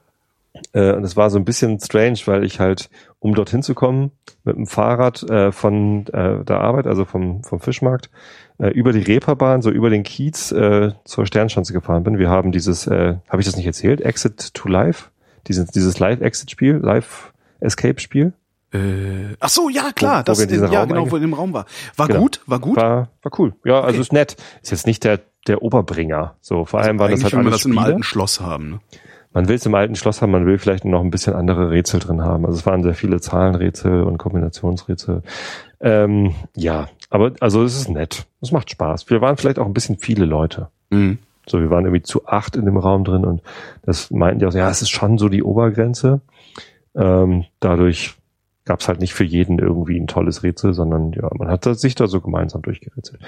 Äh, und es war so ein bisschen strange, weil ich halt, um dorthin zu kommen, mit dem Fahrrad äh, von äh, der Arbeit, also vom, vom Fischmarkt, äh, über die Reeperbahn, so über den Kiez äh, zur Sternschanze gefahren bin. Wir haben dieses, äh, habe ich das nicht erzählt? Exit to Live? Dieses, dieses Live-Exit-Spiel, Live-Escape-Spiel. Äh, ach so, ja, klar. Wo- wo das, wir in ja, Raum genau, wo in dem Raum war. War Genau. gut? War gut? War, war cool. Ja, also Okay. ist nett. Ist jetzt nicht der, der Oberbringer. So, vor allem waren das Eigentlich halt man alles das Spiele. alten Schloss haben. Ne? Man will es im alten Schloss haben, man will vielleicht noch ein bisschen andere Rätsel drin haben. Also es waren sehr viele Zahlenrätsel und Kombinationsrätsel. Ähm, ja, aber also es ist nett. Es macht Spaß. Wir waren vielleicht auch ein bisschen viele Leute. Mhm. So, wir waren irgendwie zu acht in dem Raum drin und das meinten die auch, so, ja, es ist schon so die Obergrenze. Ähm, dadurch gab es halt nicht für jeden irgendwie ein tolles Rätsel, sondern ja, man hat sich da so gemeinsam durchgerätselt.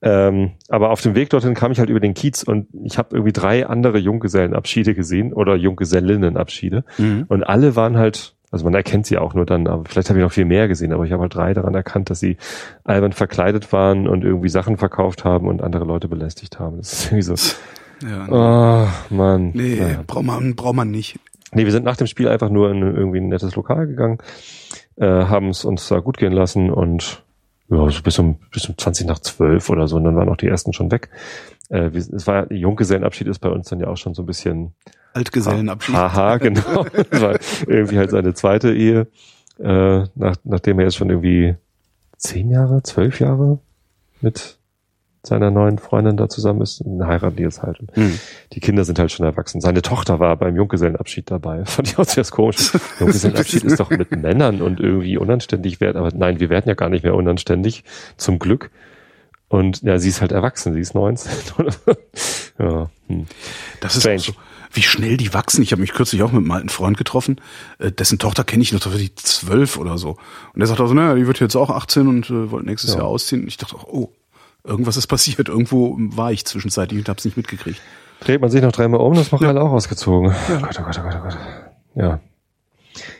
Ähm, aber auf dem Weg dorthin kam ich halt über den Kiez und ich habe irgendwie drei andere Junggesellenabschiede gesehen oder Junggesellinnenabschiede Mhm. und alle waren halt, also man erkennt sie auch nur dann, aber vielleicht habe ich noch viel mehr gesehen, aber ich habe halt drei daran erkannt, dass sie albern verkleidet waren und irgendwie Sachen verkauft haben und andere Leute belästigt haben. Das ist irgendwie so, Ja. oh Mann. Nee, Naja. braucht man, braucht man nicht. Nee, wir sind nach dem Spiel einfach nur in irgendwie ein nettes Lokal gegangen, äh, haben es uns da gut gehen lassen und ja, so bis um, bis um 20 nach 12 oder so und dann waren auch die ersten schon weg. Äh, wir, es war, Junggesellenabschied ist bei uns dann ja auch schon so ein bisschen Altgesellenabschied. Haha, genau. Das war irgendwie halt seine zweite Ehe, äh, nach, nachdem er jetzt schon irgendwie zehn Jahre, zwölf Jahre mit seiner neuen Freundin da zusammen ist, heiraten die jetzt halt. Hm. Die Kinder sind halt schon erwachsen. Seine Tochter war beim Junggesellenabschied dabei. Fand ich auch sehr komisch. Junggesellenabschied ist doch mit Männern und irgendwie unanständig wert. Aber nein, wir werden ja gar nicht mehr unanständig. Zum Glück. Und ja, sie ist halt erwachsen. Sie ist 19. ja, hm. Das ist Strange. auch so, wie schnell die wachsen. Ich habe mich kürzlich auch mit einem alten Freund getroffen, äh, dessen Tochter kenne ich noch, da die zwölf oder so. Und der sagt also, naja, die wird jetzt auch 18 und äh, wollte nächstes Ja. Jahr ausziehen. Und ich dachte, auch, oh, irgendwas ist passiert. Irgendwo war ich zwischenzeitlich und habe es nicht mitgekriegt. Dreht man sich noch dreimal um, das machen alle auch ausgezogen. Oh Gott, oh Gott, oh Gott, oh Gott. Ja.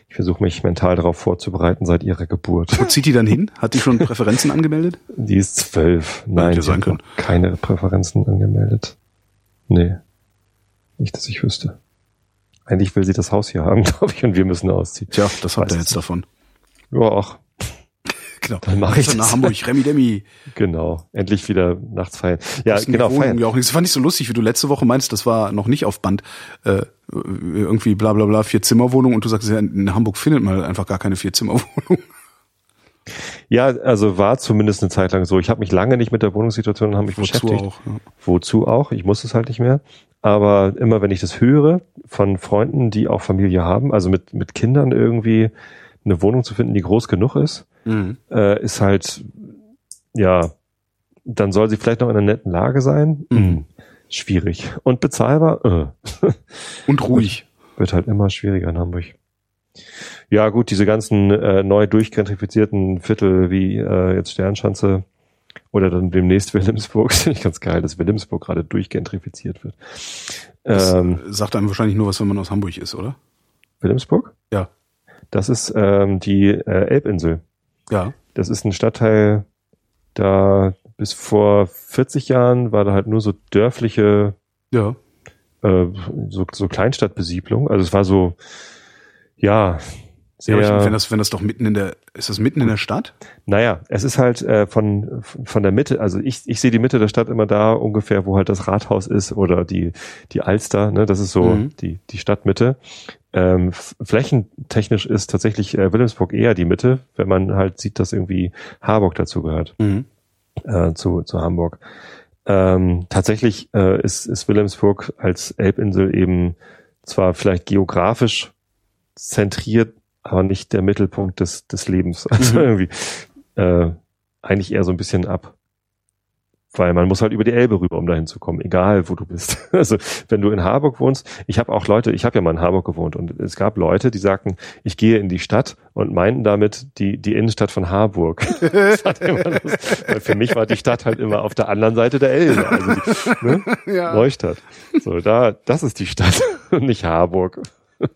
Ich versuche mich mental darauf vorzubereiten seit ihrer Geburt. Wo zieht die dann hin? Hat die schon Präferenzen angemeldet? Die ist zwölf. Nein, die hat keine Präferenzen angemeldet. Nee. Nicht, dass ich wüsste. Eigentlich will sie das Haus hier haben, glaube ich, und wir müssen ausziehen. Tja, das ihr es jetzt davon. Ja, auch. Genau. Dann mach ich Also nach das. Hamburg, Remi Demi. Genau. Endlich wieder nachts feiern. Ja, Das genau, feiern. Ja auch nicht. Das fand ich so lustig, wie du letzte Woche meinst, das war noch nicht auf Band. Äh, irgendwie bla bla bla, vier Zimmerwohnung und du sagst, ja, in Hamburg findet man halt einfach gar keine vier Zimmerwohnung. Ja, also war zumindest eine Zeit lang so. Ich habe mich lange nicht mit der Wohnungssituation haben mich Wozu beschäftigt. auch. Ja. Wozu auch? Ich muss es halt nicht mehr. Aber immer wenn ich das höre von Freunden, die auch Familie haben, also mit, mit Kindern irgendwie eine Wohnung zu finden, die groß genug ist, Mhm. äh, ist halt ja, dann soll sie vielleicht noch in einer netten Lage sein. Mhm. Schwierig. Und bezahlbar? Äh. Und ruhig. Wird halt immer schwieriger in Hamburg. Ja, gut, diese ganzen äh, neu durchgentrifizierten Viertel wie äh, jetzt Sternschanze oder dann demnächst Wilhelmsburg, finde ich ganz geil, dass Wilhelmsburg gerade durchgentrifiziert wird. Das Ähm, sagt einem wahrscheinlich nur was, wenn man aus Hamburg ist, oder? Wilhelmsburg? Ja. Das ist ähm, die äh, Elbinsel. Ja. Das ist ein Stadtteil, da bis vor 40 Jahren war da halt nur so dörfliche, Ja. äh, so, so Kleinstadtbesiedlung. Also es war so, ja, Ja, sehr, ich, wenn das, wenn das doch mitten in der, ist das mitten in der Stadt? naja, es ist halt äh, von, von der Mitte, also ich, ich sehe die Mitte der Stadt immer da ungefähr, wo halt das Rathaus ist oder die, die Alster, ne, das ist so Mhm. die, die Stadtmitte. Ähm, flächentechnisch ist tatsächlich äh, Wilhelmsburg eher die Mitte, wenn man halt sieht, dass irgendwie Harburg dazu gehört. Mhm. äh, zu, zu Hamburg. Ähm, tatsächlich äh, ist, ist Wilhelmsburg als Elbinsel eben zwar vielleicht geografisch zentriert, aber nicht der Mittelpunkt des, des Lebens. Also Mhm. irgendwie äh, eigentlich eher so ein bisschen ab. Weil man muss halt über die Elbe rüber, um dahin zu kommen, egal wo du bist. Also wenn du in Harburg wohnst, ich habe auch Leute, ich habe ja mal in Harburg gewohnt und es gab Leute, die sagten, ich gehe in die Stadt und meinten damit die, die Innenstadt von Harburg. Das war immer das, weil für mich war die Stadt halt immer auf der anderen Seite der Elbe, also die, ne? Ja. Neustadt. So, da, das ist die Stadt und nicht Harburg.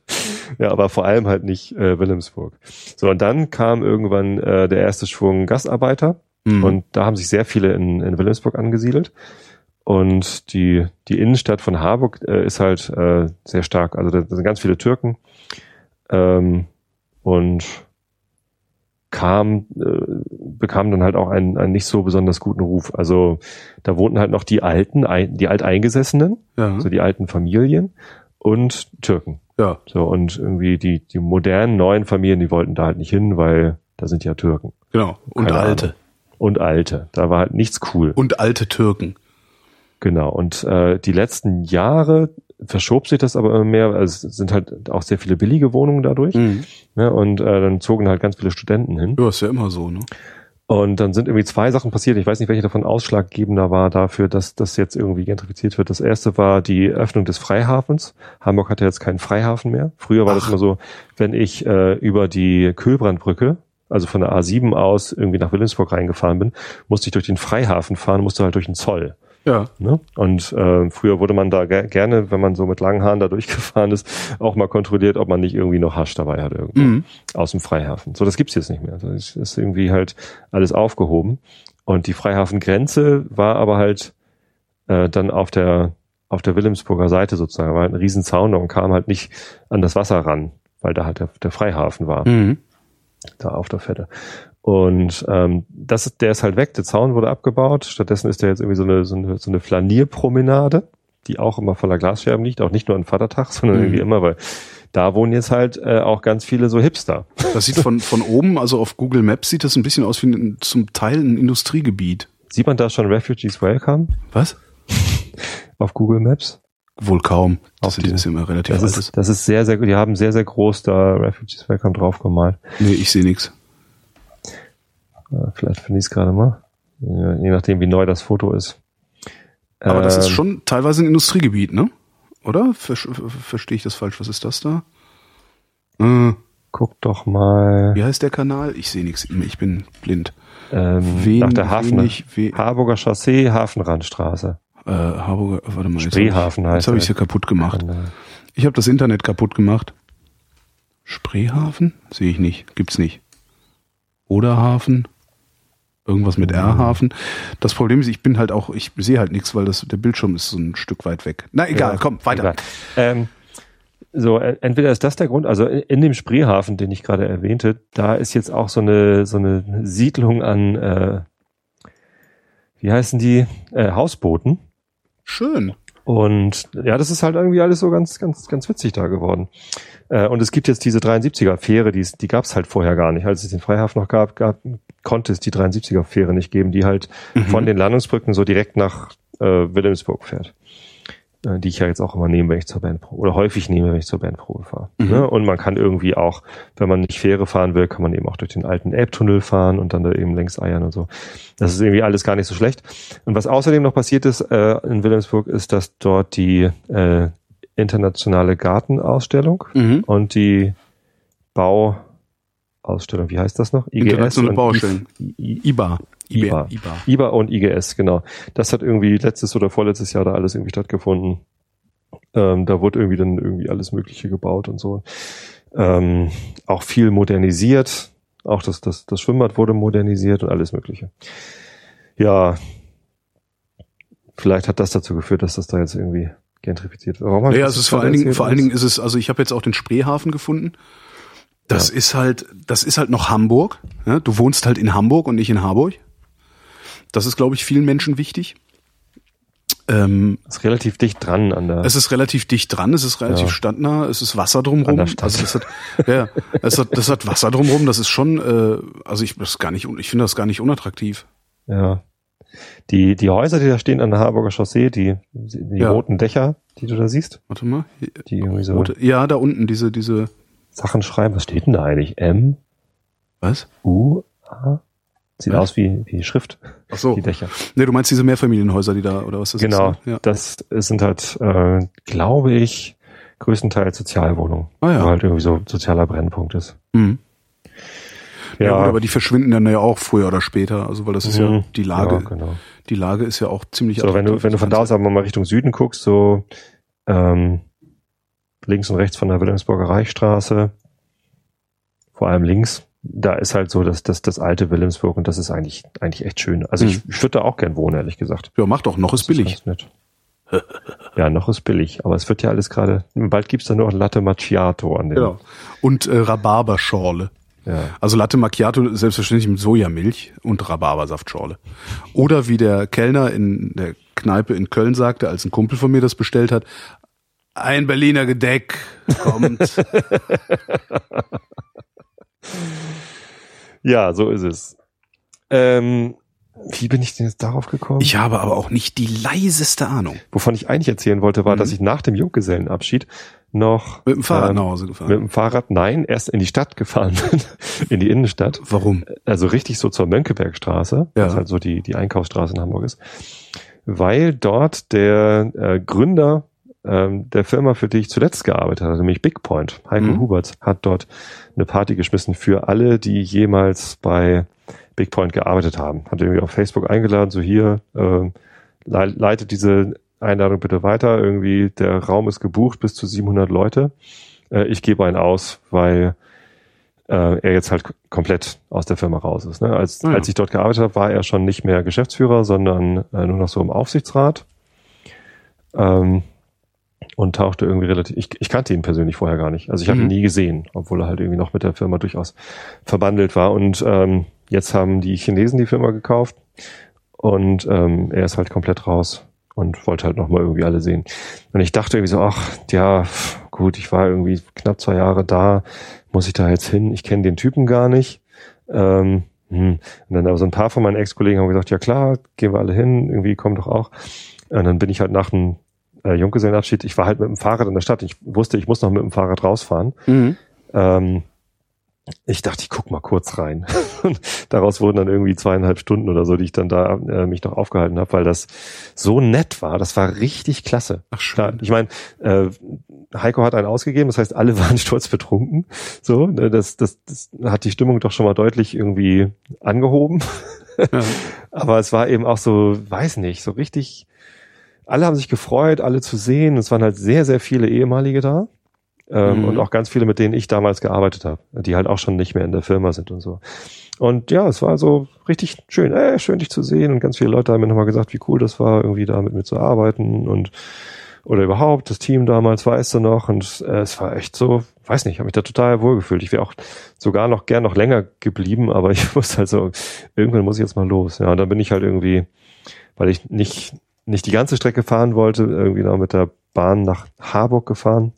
Ja, aber vor allem halt nicht äh, Wilhelmsburg. So, und dann kam irgendwann äh, der erste Schwung Gastarbeiter Mhm. und da haben sich sehr viele in, in Wilhelmsburg angesiedelt. Und die, die Innenstadt von Harburg äh, ist halt äh, sehr stark. Also da, da sind ganz viele Türken. Ähm, und kam, äh, bekam dann halt auch einen, einen nicht so besonders guten Ruf. Also da wohnten halt noch die Alten, die Alteingesessenen, ja. also die alten Familien und Türken. Ja. So, und irgendwie die, die modernen, neuen Familien, die wollten da halt nicht hin, weil da sind ja Türken. Genau. Und Keine alte. Und Alte. Da war halt nichts cool. Und alte Türken. Genau. Und äh, die letzten Jahre verschob sich das aber immer mehr. Also es sind halt auch sehr viele billige Wohnungen dadurch. Mhm. Ne? Und äh, dann zogen halt ganz viele Studenten hin. Ja, ist ja immer so, ne? Und dann sind irgendwie zwei Sachen passiert. Ich weiß nicht, welche davon ausschlaggebender war dafür, dass das jetzt irgendwie gentrifiziert wird. Das erste war die Öffnung des Freihafens. Hamburg hatte jetzt keinen Freihafen mehr. Früher war das Ach. immer so, wenn ich äh, über die Kühlbrandbrücke, also von der A7 aus irgendwie nach Wilhelmsburg reingefahren bin, musste ich durch den Freihafen fahren, musste halt durch den Zoll. Ja. Ne? Und äh, früher wurde man da ge gerne, wenn man so mit langen Haaren da durchgefahren ist, auch mal kontrolliert, ob man nicht irgendwie noch Hasch dabei hat irgendwo Mhm. aus dem Freihafen. So, das gibt's jetzt nicht mehr. Das ist- irgendwie halt alles aufgehoben. Und die Freihafengrenze war aber halt äh, dann auf der auf der Wilhelmsburger Seite sozusagen, war halt ein Riesenzaun und kam halt nicht an das Wasser ran, weil da halt der, der Freihafen war Mhm. da auf der Fette. Und ähm, das ist, der ist halt weg, der Zaun wurde abgebaut. Stattdessen ist da jetzt irgendwie so eine, so eine, so eine Flanierpromenade, die auch immer voller Glasscherben liegt, auch nicht nur an Vatertag, sondern Mhm. irgendwie immer, weil da wohnen jetzt halt äh, auch ganz viele so Hipster. Das sieht von, von oben, also auf Google Maps sieht das ein bisschen aus wie ein, zum Teil ein Industriegebiet. Sieht man da schon Refugees Welcome Was? auf Google Maps? Wohl kaum. Das diese- jetzt immer relativ Das ist, das ist sehr, sehr gut. Die haben sehr, sehr groß da Refugees Welcome drauf gemalt. Nee, ich sehe nix. Äh, vielleicht finde ich es gerade mal. Ja, je nachdem, wie neu das Foto ist. Aber das ist Ähm, schon teilweise ein Industriegebiet, ne? Oder? Ver ver verstehe ich das falsch? Was ist das da? Äh, Guck doch mal wie heißt der Kanal? Ich sehe nichts. Ich bin blind. ähm, Wen- nach der Hafen, wenig, we Harburger Chaussee, Hafenrandstraße. äh, Harburger, warte mal. Spreehafen ich- Jetzt heißt habe ich hier kaputt gemacht. Äh, Ich habe das Internet kaputt gemacht. Spreehafen? Sehe ich nicht. Gibt's nicht. Oder Hafen? Irgendwas mit R-Hafen. Das Problem ist, ich bin halt auch, ich sehe halt nichts, weil das, der Bildschirm ist so ein Stück weit weg. Na egal, Ja, komm, weiter. Ähm, so, äh, entweder ist das der Grund, also in in dem Spreehafen, den ich gerade erwähnte, da ist jetzt auch so eine, so eine Siedlung an, äh, wie heißen die, äh, Hausbooten. Schön. Und ja, das ist halt irgendwie alles so ganz, ganz, ganz witzig da geworden. Äh, und es gibt jetzt diese 73er-Fähre, die, die gab es halt vorher gar nicht. Als es den Freihafen noch gab, gab konnte es die 73er-Fähre nicht geben, die halt Mhm. von den Landungsbrücken so direkt nach äh, Wilhelmsburg fährt. Äh, die ich ja jetzt auch immer nehme, wenn ich zur Bandprobe oder häufig nehme, wenn ich zur Bandprobe fahre. Mhm. Ne? Und man kann irgendwie auch, wenn man nicht Fähre fahren will, kann man eben auch durch den alten Elbtunnel fahren und dann da eben längs eiern und so. Das ist irgendwie alles gar nicht so schlecht. Und was außerdem noch passiert ist äh, in Wilhelmsburg, ist, dass dort die äh, internationale Gartenausstellung Mhm. und die Bauausstellung, wie heißt das noch? Internationale und Baustellen. IBA. IBA. IBA. IBA und IGS, genau. Das hat irgendwie letztes oder vorletztes Jahr da alles irgendwie stattgefunden. Ähm, da wurde irgendwie dann irgendwie alles Mögliche gebaut und so. Ähm, auch viel modernisiert. Auch das, das, das Schwimmbad wurde modernisiert und alles Mögliche. Ja, vielleicht hat das dazu geführt, dass das da jetzt irgendwie gentrifiziert wird. Warum hab ich Ja, das es ist jetzt vor allen Dingen, vor allen Dingen ist es, also ich habe jetzt auch den Spreehafen gefunden. Das Ja. ist halt, das ist halt noch Hamburg. Ja, du wohnst halt in Hamburg und nicht in Harburg. Das ist, glaube ich, vielen Menschen wichtig. Ähm, ist relativ dicht dran an der. es ist relativ dicht dran, es ist relativ Ja. stadtnah, es ist Wasser drumrum. Also das hat, ja, das hat, das hat Wasser drumrum. Das ist schon, äh, also ich das gar nicht, ich finde das gar nicht unattraktiv. Ja. Die, die Häuser, die da stehen an der Harburger Chaussee, die, die Ja. roten Dächer, die du da siehst, Warte mal, hier, die irgendwie so rote, ja, da unten diese, diese, Sachen schreiben. Was steht denn da eigentlich? M, was? U, A? Sieht Was? aus wie, wie Schrift, Ach so, die Dächer. nee, du meinst diese Mehrfamilienhäuser, die da oder was das genau. ist? ne? Ja. Das sind halt, äh, glaube ich, größtenteils Sozialwohnungen. Ah, ja. Wo halt irgendwie so sozialer Brennpunkt ist. Mhm. Ja, Ja, gut, aber die verschwinden dann ja auch früher oder später, also weil das ist ja Mhm. die Lage, Ja, genau. die Lage ist ja auch ziemlich So, wenn du, wenn du von da aus aber mal Richtung Süden guckst, so ähm, links und rechts von der Wilhelmsburger Reichsstraße, vor allem links, da ist halt so das, das, das alte Wilhelmsburg und das ist eigentlich, eigentlich echt schön. Also ich, ich würde da auch gern wohnen, ehrlich gesagt. Ja, mach doch, noch ist billig. Ist ja, noch ist billig, aber es wird ja alles gerade, bald gibt's da nur noch Latte Macchiato an dem. Genau. Und äh, Rhabarberschorle. Ja. Also Latte Macchiato selbstverständlich mit Sojamilch und Rhabarbersaftschorle. Oder wie der Kellner in der Kneipe in Köln sagte, als ein Kumpel von mir das bestellt hat, ein Berliner Gedeck kommt. ja, so ist es. Ähm, wie bin ich denn jetzt darauf gekommen? ich habe aber auch nicht die leiseste Ahnung. Wovon ich eigentlich erzählen wollte, war, Mhm. dass ich nach dem Junggesellenabschied noch Mit dem Fahrrad ähm, nach Hause gefahren. mit dem Fahrrad, nein, erst in die Stadt gefahren bin, in die Innenstadt. Warum? Also richtig so zur Mönckebergstraße, Ja. was halt so die, die Einkaufsstraße in Hamburg ist. Weil dort der äh, Gründer ähm, der Firma, für die ich zuletzt gearbeitet habe, nämlich Big Point, Heiko Mhm. Huberts, hat dort eine Party geschmissen für alle, die jemals bei Big Point gearbeitet haben. Hat irgendwie auf Facebook eingeladen, so hier, äh, le leitet diese Einladung bitte weiter. Irgendwie der Raum ist gebucht bis zu 700 Leute. Äh, ich gebe einen aus, weil äh, er jetzt halt komplett aus der Firma raus ist. Ne? Als, Ah, ja. als ich dort gearbeitet habe, war er schon nicht mehr Geschäftsführer, sondern äh, nur noch so im Aufsichtsrat. Ähm, und tauchte irgendwie relativ, ich, ich kannte ihn persönlich vorher gar nicht. Also ich habe Mhm. ihn nie gesehen, obwohl er halt irgendwie noch mit der Firma durchaus verbandelt war. Und ähm, jetzt haben die Chinesen die Firma gekauft und ähm, er ist halt komplett raus und wollte halt nochmal irgendwie alle sehen. Und ich dachte irgendwie so, ach, ja, gut, ich war irgendwie knapp zwei Jahre da, muss ich da jetzt hin? Ich kenne den Typen gar nicht. Ähm, hm. Und dann aber so ein paar von meinen Ex-Kollegen haben gesagt, ja klar, gehen wir alle hin, irgendwie komm doch auch. Und dann bin ich halt nach dem äh, Junggesellenabschied, ich war halt mit dem Fahrrad in der Stadt, ich wusste, ich muss noch mit dem Fahrrad rausfahren. Mhm. Ähm, ich dachte, ich guck mal kurz rein. Daraus wurden dann irgendwie zweieinhalb Stunden oder so, die ich dann da äh, mich noch aufgehalten habe, weil das so nett war. Das war richtig klasse. Ach schön. ich meine, äh, Heiko hat einen ausgegeben, das heißt, alle waren sturzbetrunken. So, ne, das, das, das hat die Stimmung doch schon mal deutlich irgendwie angehoben. Ja. Aber es war eben auch so, weiß nicht, so richtig. Alle haben sich gefreut, alle zu sehen. Es waren halt sehr, sehr viele ehemalige da. Ähm, Mhm. Und auch ganz viele, mit denen ich damals gearbeitet habe, die halt auch schon nicht mehr in der Firma sind und so. Und ja, es war so richtig schön, äh, schön dich zu sehen. Und ganz viele Leute haben mir nochmal gesagt, wie cool das war, irgendwie da mit mir zu arbeiten und oder überhaupt das Team damals, weißt du noch. Und äh, es war echt so, weiß nicht, habe mich da total wohlgefühlt. Ich wäre auch sogar noch gern noch länger geblieben, aber ich wusste halt so, irgendwann muss ich jetzt mal los. Ja, und dann bin ich halt irgendwie, weil ich nicht, nicht die ganze Strecke fahren wollte, irgendwie noch mit der Bahn nach Harburg gefahren.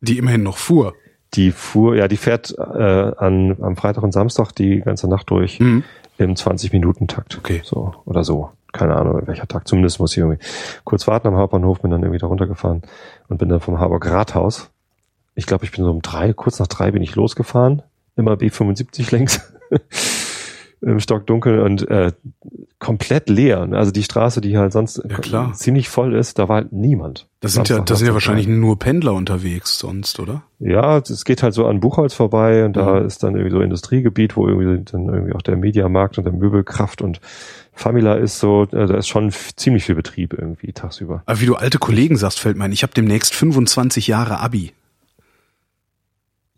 Die immerhin noch fuhr. Die fuhr, ja, die fährt äh, an, am Freitag und Samstag die ganze Nacht durch. Mhm. im 20-Minuten-Takt. Okay. So, oder so. Keine Ahnung, welcher Takt. Zumindest muss ich irgendwie kurz warten am Hauptbahnhof, bin dann irgendwie da runtergefahren und bin dann vom Harburg Rathaus. Ich glaube, ich bin so um drei, kurz nach drei bin ich losgefahren. Immer B75 längs. Im Stock dunkel und äh, komplett leer. Also die Straße, die halt sonst Ja, ziemlich voll ist, da war halt niemand. Das sind ja, das sind ja wahrscheinlich nur Pendler unterwegs sonst, oder? Ja, es geht halt so an Buchholz vorbei und da Mhm. ist dann irgendwie so Industriegebiet, wo irgendwie dann irgendwie auch der Mediamarkt und der Möbelkraft und Famila ist so, äh, da ist schon ziemlich viel Betrieb irgendwie tagsüber. Aber wie du alte Kollegen sagst, fällt mir ein, ich habe demnächst 25 Jahre Abi.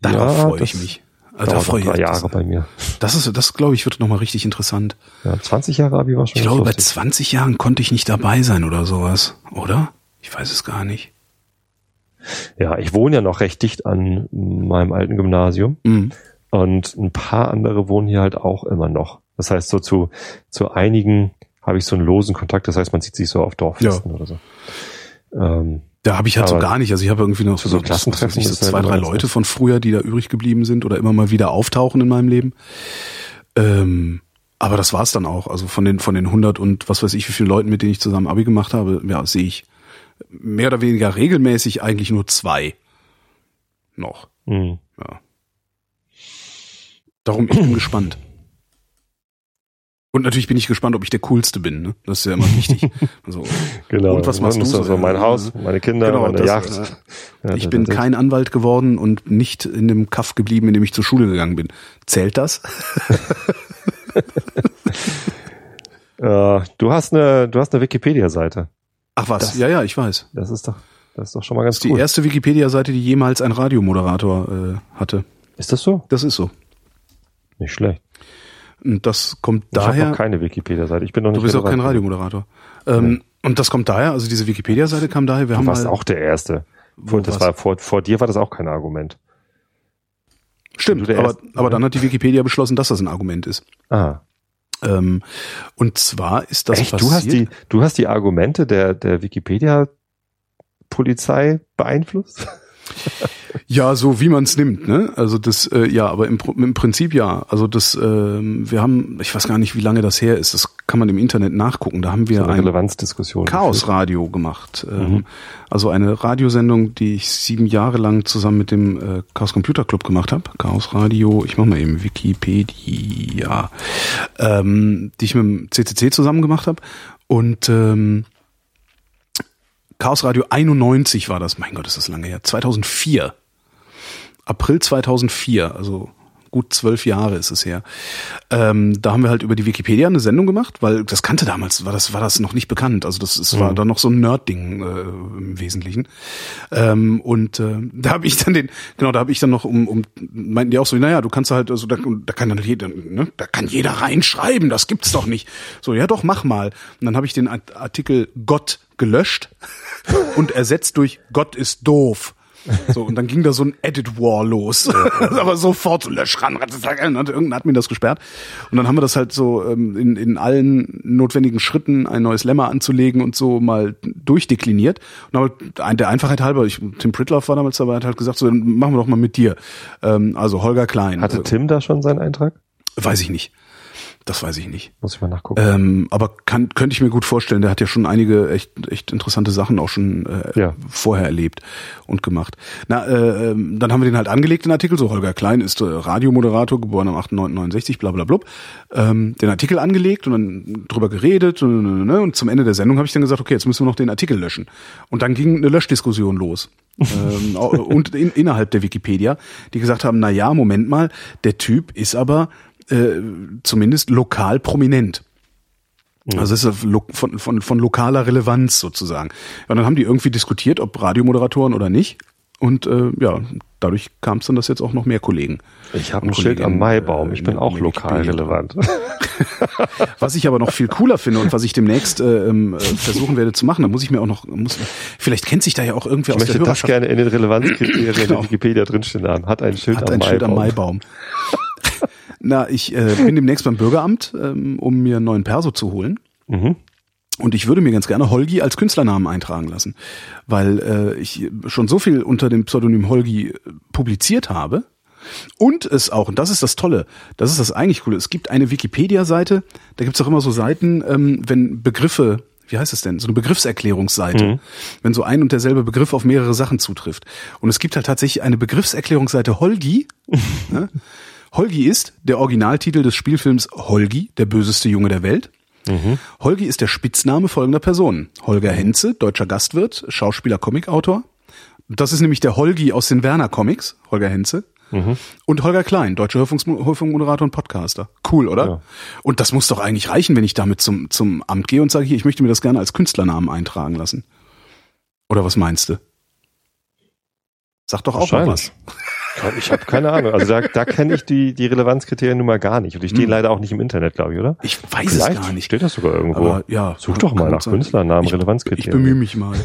Darauf Ja, freue ich mich. Also da freue ich mich. Jahre bei mir. Das ist, das glaube ich, wird nochmal richtig interessant. Ja, 20 Jahre Abi war schon Ich glaube, bei lustig. 20 Jahren konnte ich nicht dabei sein oder sowas, oder? Ich weiß es gar nicht. Ja, ich wohne ja noch recht dicht an meinem alten Gymnasium Mhm. und ein paar andere wohnen hier halt auch immer noch. Das heißt, so zu, zu einigen habe ich so einen losen Kontakt. Das heißt, man sieht sich so auf Dorffesten oder so. Ähm, Da habe ich halt so Aber gar nicht. Also ich habe irgendwie noch so so, Klassentreffen so zwei, drei Leute von früher, die da übrig geblieben sind oder immer mal wieder auftauchen in meinem Leben. Ähm, aber das war's dann auch. Also von den von den 100 und was weiß ich, wie viele Leuten, mit denen ich zusammen Abi gemacht habe, ja, sehe ich mehr oder weniger regelmäßig eigentlich nur zwei noch. mh. Ja. Darum, ich bin gespannt. Und natürlich bin ich gespannt, ob ich der Coolste bin. Ne? Das ist ja immer wichtig. Also, Genau. Und was machst du Also so? mein Haus, meine Kinder, Genau, meine das, Yacht. Ja, ich bin das- kein Anwalt geworden und nicht in dem Kaff geblieben, in dem ich zur Schule gegangen bin. Zählt das? Äh, du hast eine, du hast eine Wikipedia-Seite. Ach was, Das- ja, ja, ich weiß. Das ist doch, das ist doch schon mal ganz Das ist die cool. erste Wikipedia-Seite, die jemals ein Radiomoderator äh, hatte. Ist das so? Das ist so. Nicht schlecht. Und das kommt Ich habe daher. noch keine Wikipedia-Seite. Ich bin noch nicht du bist auch kein. Radiomoderator. Ähm, Und das kommt daher, also diese Wikipedia-Seite kam daher, wir Du haben warst mal, auch der Erste. Vor, das war, vor, vor dir war das auch kein Argument. stimmt, aber, Erste- aber dann hat die Wikipedia beschlossen, dass das ein Argument ist. Ah. Ähm, und zwar ist das Echt? passiert. Du hast die, du hast die Argumente der, der Wikipedia-Polizei beeinflusst? Ja, so wie man es nimmt, ne? Also das, äh, ja, aber im, im Prinzip ja. Also das, ähm, wir haben, ich weiß gar nicht, wie lange das her ist. Das kann man im Internet nachgucken. Da haben wir Eine ein Relevanzdiskussion. Chaosradio gemacht. Ähm, Mhm. Also eine Radiosendung, die ich sieben Jahre lang zusammen mit dem äh, Chaos Computer Club gemacht habe. Chaos Radio, ich mach mal eben Wikipedia, ähm, die ich mit dem CCC zusammen gemacht habe. Und ähm, Chaos Radio 91 war das, mein Gott, ist das lange her, 2004. April 2004, also gut zwölf Jahre ist es her. Ähm, da haben wir halt über die Wikipedia eine Sendung gemacht, weil das kannte damals, war das, war das noch nicht bekannt. Also das ist, war Mhm. dann noch so ein Nerd-Ding äh, im Wesentlichen. Ähm, und äh, da habe ich dann den, genau, da habe ich dann noch um, um meinten die auch so, naja, du kannst halt, also da, da kann dann jeder, ne, da kann jeder reinschreiben, das gibt's doch nicht. So, ja doch, mach mal. Und dann habe ich den Art- Artikel Gott gelöscht und ersetzt durch Gott ist doof. So, und dann ging da so ein Edit War los. Aber sofort so lösch ran, und irgendeiner hat mir das gesperrt. Und dann haben wir das halt so ähm, in, in allen notwendigen Schritten ein neues Lemma anzulegen und so mal durchdekliniert. Und aber ein- der Einfachheit halber, ich, Tim Pritloff war damals dabei, hat halt gesagt, so, dann machen wir doch mal mit dir. Ähm, also Holger Klein. Hatte Tim da schon seinen Eintrag? weiß ich nicht. Das weiß ich nicht. Muss ich mal nachgucken. Ähm, aber kann, könnte ich mir gut vorstellen, der hat ja schon einige echt, echt interessante Sachen auch schon äh, Ja. vorher erlebt und gemacht. Na, äh, ähm, dann haben wir den halt angelegt, den Artikel, so Holger Klein ist äh, Radiomoderator, geboren am 8.9.69, bla bla blub. Ähm, den Artikel angelegt und dann drüber geredet und, ne, und zum Ende der Sendung habe ich dann gesagt, okay, jetzt müssen wir noch den Artikel löschen. Und dann ging eine Löschdiskussion los. ähm, und in, innerhalb der Wikipedia, die gesagt haben, na ja, Moment mal, der Typ ist aber äh, zumindest lokal prominent. Also es ist von, von, von lokaler Relevanz sozusagen. Und dann haben die irgendwie diskutiert, ob Radiomoderatoren oder nicht. Und äh, ja, dadurch kam es dann, dass jetzt auch noch mehr Kollegen. Ich habe ein Schild am Maibaum. äh, Ich bin in- auch lokal relevant. Was ich aber noch viel cooler finde und was ich demnächst äh, ähm, äh, versuchen werde zu machen, da muss ich mir auch noch, muss, vielleicht kennt sich da ja auch irgendwer Ich aus der möchte das gerne in den Relevanzkriterien Genau. der Wikipedia drinstehen haben. Hat ein Schild hat am ein Maibaum. Schild am Maibaum. Na, ich äh, bin demnächst beim Bürgeramt, ähm, um mir einen neuen Perso zu holen. Mhm. Und ich würde mir ganz gerne Holgi als Künstlernamen eintragen lassen, weil äh, ich schon so viel unter dem Pseudonym Holgi äh, publiziert habe, Und es auch, und das ist das Tolle, das ist das eigentlich Coole, es gibt eine Wikipedia-Seite, da gibt's auch immer so Seiten, ähm, wenn Begriffe, wie heißt es denn, so eine Begriffserklärungsseite, Mhm. wenn so ein und derselbe Begriff auf mehrere Sachen zutrifft. Und es gibt halt tatsächlich eine Begriffserklärungsseite Holgi. ne? Holgi ist der Originaltitel des Spielfilms Holgi, der böseste Junge der Welt. Holgi ist der Spitzname folgender Personen. Holger Henze, deutscher Gastwirt, Schauspieler, Comicautor. Das ist nämlich der Holgi aus den Werner Comics, Holger Henze. Und Holger Klein, deutscher Hörfunkmoderator und Podcaster. Cool, oder? Ja. Und das muss doch eigentlich reichen, wenn ich damit zum, zum Amt gehe und sage, hier, ich möchte mir das gerne als Künstlernamen eintragen lassen. Oder was meinst du? Sag doch auch mal was. Ich habe keine Ahnung. Also da, da kenne ich die, die Relevanzkriterien nun mal gar nicht. Und die stehen Hm. leider auch nicht im Internet, glaube ich, oder? Ich weiß Vielleicht es gar nicht. steht das sogar irgendwo. Aber ja, Such doch mal nach sein. Künstlernamen, Ich- Relevanzkriterien. Ich bemühe mich mal.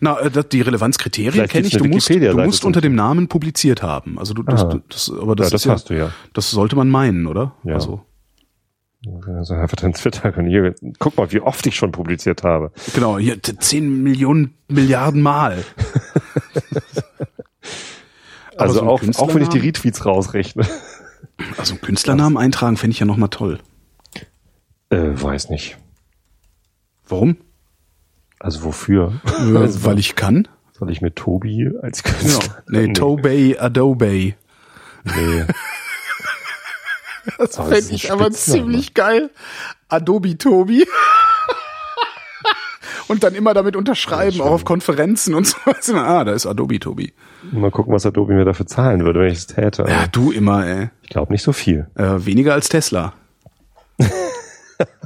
Na, äh, die Relevanzkriterien kenne ich. Du musst, du musst unter dem Namen publiziert haben. Also du, das, Aha. das, aber das ja, das ist ja, hast du ja. das sollte man meinen, oder? Ja. Also Also einfach dein Twitter. Hier, guck mal, wie oft ich schon publiziert habe. genau, hier t- 10 Millionen Milliarden Mal. Aber Also so auch, auch wenn ich die Retweets rausrechne. Also einen Künstlernamen eintragen fände ich ja nochmal toll. Äh, weiß nicht. Warum? Also wofür? Äh, weil ich kann. Soll ich mit Tobi als Ja. Künstler? Nee, Tobey Adobe. Nee. Das Aber das ist ein Spitzname. geil. Adobe Tobi. Und dann immer damit unterschreiben, auch auf Konferenzen und so. Ah, da ist Adobe Tobi. Mal gucken, was Adobe mir dafür zahlen würde, wenn ich es täte. Ja, du immer, ey. Ich glaube nicht so viel. Äh, weniger als Tesla.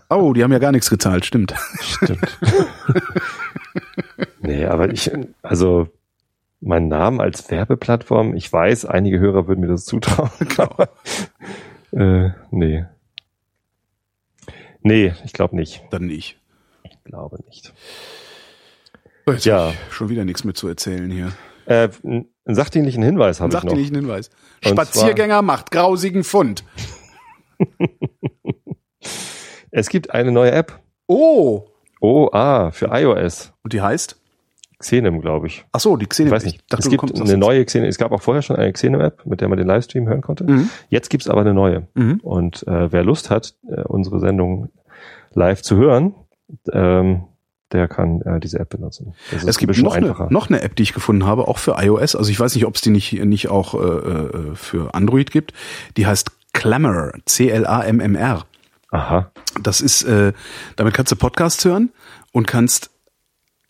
oh, die haben ja gar nichts gezahlt, stimmt. Stimmt. nee, aber ich, also mein Namen als Werbeplattform, ich weiß, einige Hörer würden mir das zutrauen. aber, äh, nee. Nee, ich glaube nicht. Dann nicht. Ich glaube nicht. So, Jetzt Ja. ich schon wieder nichts mehr zu erzählen hier. Äh, einen sachdienlichen Hinweis habe ich noch. einen Hinweis. Und Spaziergänger macht grausigen Fund. Es gibt eine neue App. Oh. Oh, ah, für iOS. Und die heißt? Xenem, glaube ich. Ach so, die Xenem. Ich weiß nicht. dachte, es gibt eine neue Xenem. Es gab auch vorher schon eine Xenem-App, mit der man den Livestream hören konnte. Mhm. Jetzt gibt's aber eine neue. Mhm. Und äh, wer Lust hat, äh, unsere Sendung live zu hören, ähm, der kann äh, diese App benutzen. Das Es ein gibt bisschen noch eine, einfacher. noch eine App, die ich gefunden habe, auch für iOS. Also ich weiß nicht, ob es die nicht, nicht auch äh, äh, für Android gibt. Die heißt Clamor, C-L-A-M-M-R. Aha. Das ist, äh, damit kannst du Podcasts hören und kannst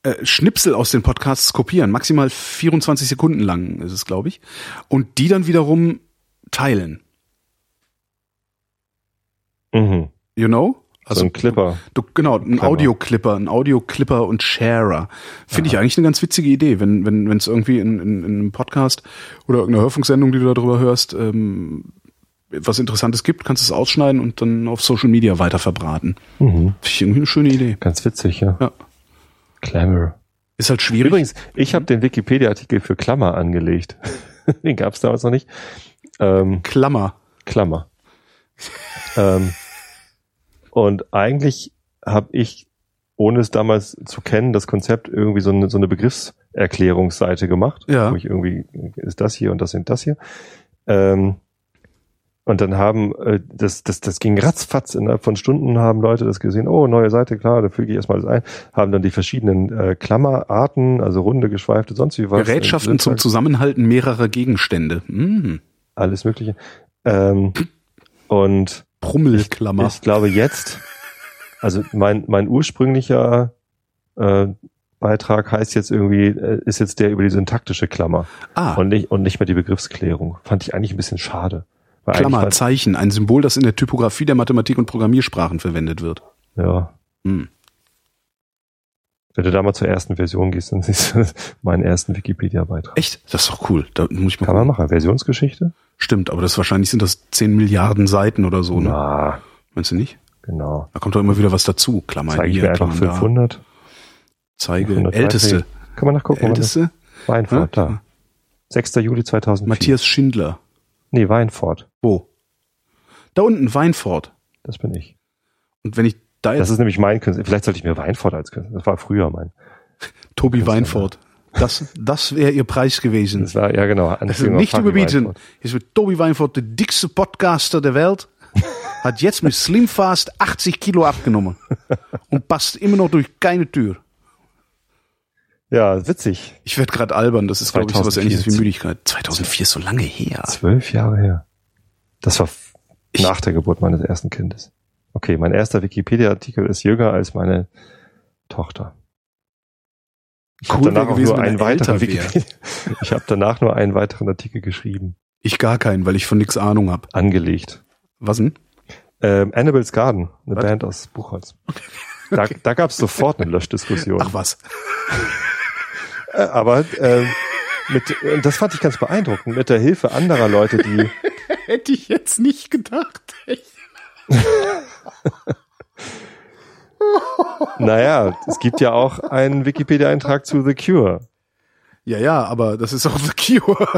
äh, Schnipsel aus den Podcasts kopieren. Maximal 24 Sekunden lang ist es, glaube ich. Und die dann wiederum teilen. Mhm. You know? So ein Clipper. Du, genau, ein Clever. Audio-Clipper, ein Audio-Clipper und Sharer. Finde ich eigentlich eine ganz witzige Idee, wenn wenn wenn es irgendwie in, in, in einem Podcast oder irgendeiner Hörfunksendung, die du darüber hörst, ähm, was Interessantes gibt, kannst du es ausschneiden und dann auf Social Media weiter verbraten. Mhm. Finde ich irgendwie eine schöne Idee. Ganz witzig, ja. Ja. Clamor. Ist halt schwierig. Übrigens, ich habe den Wikipedia-Artikel für Klammer angelegt. den gab's damals noch nicht. Ähm, Klammer. Klammer. ähm, und eigentlich habe ich, ohne es damals zu kennen, das Konzept irgendwie so eine, so eine Begriffserklärungsseite gemacht. Ja. Wo ich irgendwie, ist das hier und das sind das hier. Ähm, und dann haben, äh, das, das, das ging ratzfatz, innerhalb von Stunden haben Leute das gesehen, oh, neue Seite, klar, da füge ich erstmal das ein, haben dann die verschiedenen äh, Klammerarten, also runde, geschweifte, sonst wie was. Gerätschaften zum Zusammenhalten mehrerer Gegenstände. Mhm. alles Mögliche. Ähm, und Prummelklammer. ich glaube jetzt, also mein, mein ursprünglicher äh, Beitrag heißt jetzt irgendwie, äh, ist jetzt der über die syntaktische Klammer ah, und, nicht, und nicht mehr die Begriffsklärung. Fand ich eigentlich ein bisschen schade. Klammer, Zeichen, ein Symbol, das in der Typografie der Mathematik und Programmiersprachen verwendet wird. Ja. Hm. Wenn du da mal zur ersten Version gehst, dann siehst du meinen ersten Wikipedia-Beitrag. Echt? Das ist doch cool. Da muss ich mal Kann man machen. Versionsgeschichte? Stimmt, aber das wahrscheinlich sind das 10 Milliarden Seiten oder so, ne? Na, Meinst du nicht? genau. Da kommt doch immer wieder was dazu. Klammer Zeige ich hier, einfach Klammer da. 500. Zeige. 500 Älteste. Beiträge. Kann man nachgucken. das- Älteste? Weinfurt, Ja? da. 6. Juli 2004. Matthias Schindler. Nee, Weinfurt. Wo? Da unten, Weinfort. Das bin ich. Und wenn ich da Das jetzt ist nämlich mein Künstler. Vielleicht sollte ich mir Weinfurt als Künstler. Das war früher mein. Tobi Künstler, Weinfort. Das, das wäre ihr Preis gewesen. Das war, ja genau. Das ist nicht überbieten. Hier wird Tobi Weinfurt, der dickste Podcaster der Welt, hat jetzt mit Slim Fast 80 Kilo abgenommen und passt immer noch durch keine Tür. Ja, witzig. Ich werde gerade albern, das ist, glaube ich, sowas 2004. ähnliches wie Müdigkeit. 2004 ist so lange her. Zwölf Jahre her. Das war Ich- nach der Geburt meines ersten Kindes. Okay, mein erster Wikipedia-Artikel ist jünger als meine Tochter. Ich habe Cool danach wär auch gewesen, nur einen weiteren. Ich habe danach nur einen weiteren Artikel geschrieben, Ich gar keinen, weil ich von nix Ahnung hab. angelegt. Was denn? Ähm, Annabelle's Garden, eine Was? Band aus Buchholz. Da, da gab es sofort eine Löschdiskussion. Ach was. Äh, aber ähm, mit, äh, das fand ich ganz beeindruckend, mit der Hilfe anderer Leute, die Hätte ich jetzt nicht gedacht. Naja, es gibt ja auch einen Wikipedia-Eintrag zu The Cure. Ja, ja, aber das ist auch The Cure.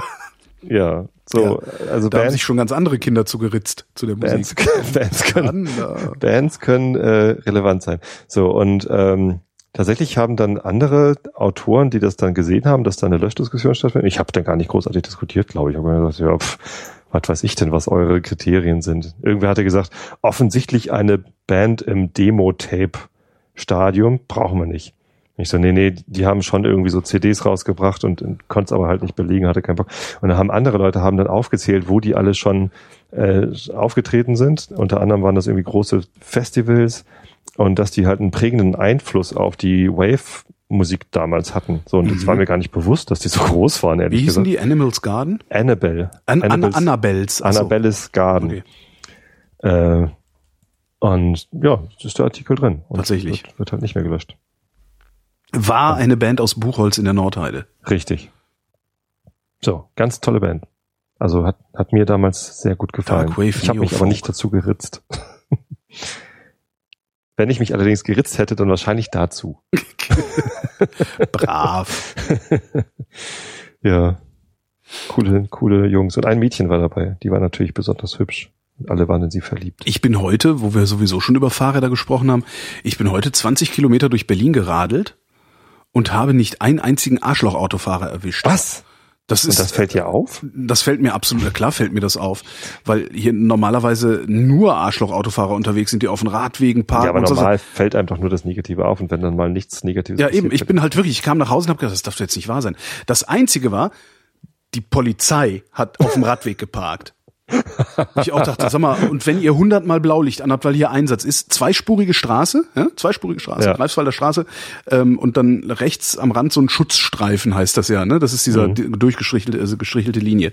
Ja, so, also Da haben Bands, sich schon ganz andere Kinder zugeritzt zu der Bands, Musik. Bands können, Bands können äh, relevant sein. So, und ähm, tatsächlich haben dann andere Autoren, die das dann gesehen haben, dass da eine Löschdiskussion stattfindet. Ich habe dann gar nicht großartig diskutiert, glaube ich. Ich habe mir gesagt, ja, pff, was weiß ich denn, was eure Kriterien sind. Irgendwer hatte gesagt, offensichtlich eine Band im Demo-Tape-Stadium brauchen wir nicht. Ich so, nee, nee, die haben schon irgendwie so CDs rausgebracht und, und konnte es aber halt nicht belegen, hatte keinen Bock. Und dann haben andere Leute haben dann aufgezählt, wo die alle schon äh, aufgetreten sind. Unter anderem waren das irgendwie große Festivals und dass die halt einen prägenden Einfluss auf die Wave-Musik damals hatten. So, und das Mhm. war mir gar nicht bewusst, dass die so groß waren, wie ehrlich hießen gesagt. die? Animals Garden? Annabelle. An, An, Annabelle's- Annabelles. Annabelles Garden. Okay. Äh, und ja, das ist der Artikel drin. Und Tatsächlich. Wird, wird halt nicht mehr gelöscht. War eine Band aus Buchholz in der Nordheide. Richtig. So, ganz tolle Band. Also hat, hat mir damals sehr gut gefallen. Dark Wave ich habe mich aber nicht dazu geritzt. Wenn ich mich allerdings geritzt hätte, dann wahrscheinlich dazu. Brav. Ja. Coole, coole Jungs. Und ein Mädchen war dabei. Die war natürlich besonders hübsch. Alle waren in sie verliebt. Ich bin heute, wo wir sowieso schon über Fahrräder gesprochen haben, ich bin heute 20 Kilometer durch Berlin geradelt und habe nicht einen einzigen Arschloch-Autofahrer erwischt. Was? Das Und ist, das fällt dir auf? das fällt mir absolut, klar fällt mir das auf, weil hier normalerweise nur Arschloch-Autofahrer unterwegs sind, die auf den Radwegen parken Ja, aber und so. normal fällt einem doch nur das Negative auf und wenn dann mal nichts Negatives Ja, eben. Ich bin halt wirklich, ich kam nach Hause und habe gedacht, das darf jetzt nicht wahr sein. Das Einzige war, die Polizei hat auf dem Radweg geparkt. Ich auch dachte, sag mal, und wenn ihr hundertmal Blaulicht anhabt, weil hier Einsatz ist, zweispurige Straße, ja, zweispurige Straße, Ja. Greifswalder Straße, ähm, und dann rechts am Rand so ein Schutzstreifen heißt das ja, ne? Das ist dieser die- durchgestrichelte, also gestrichelte Linie.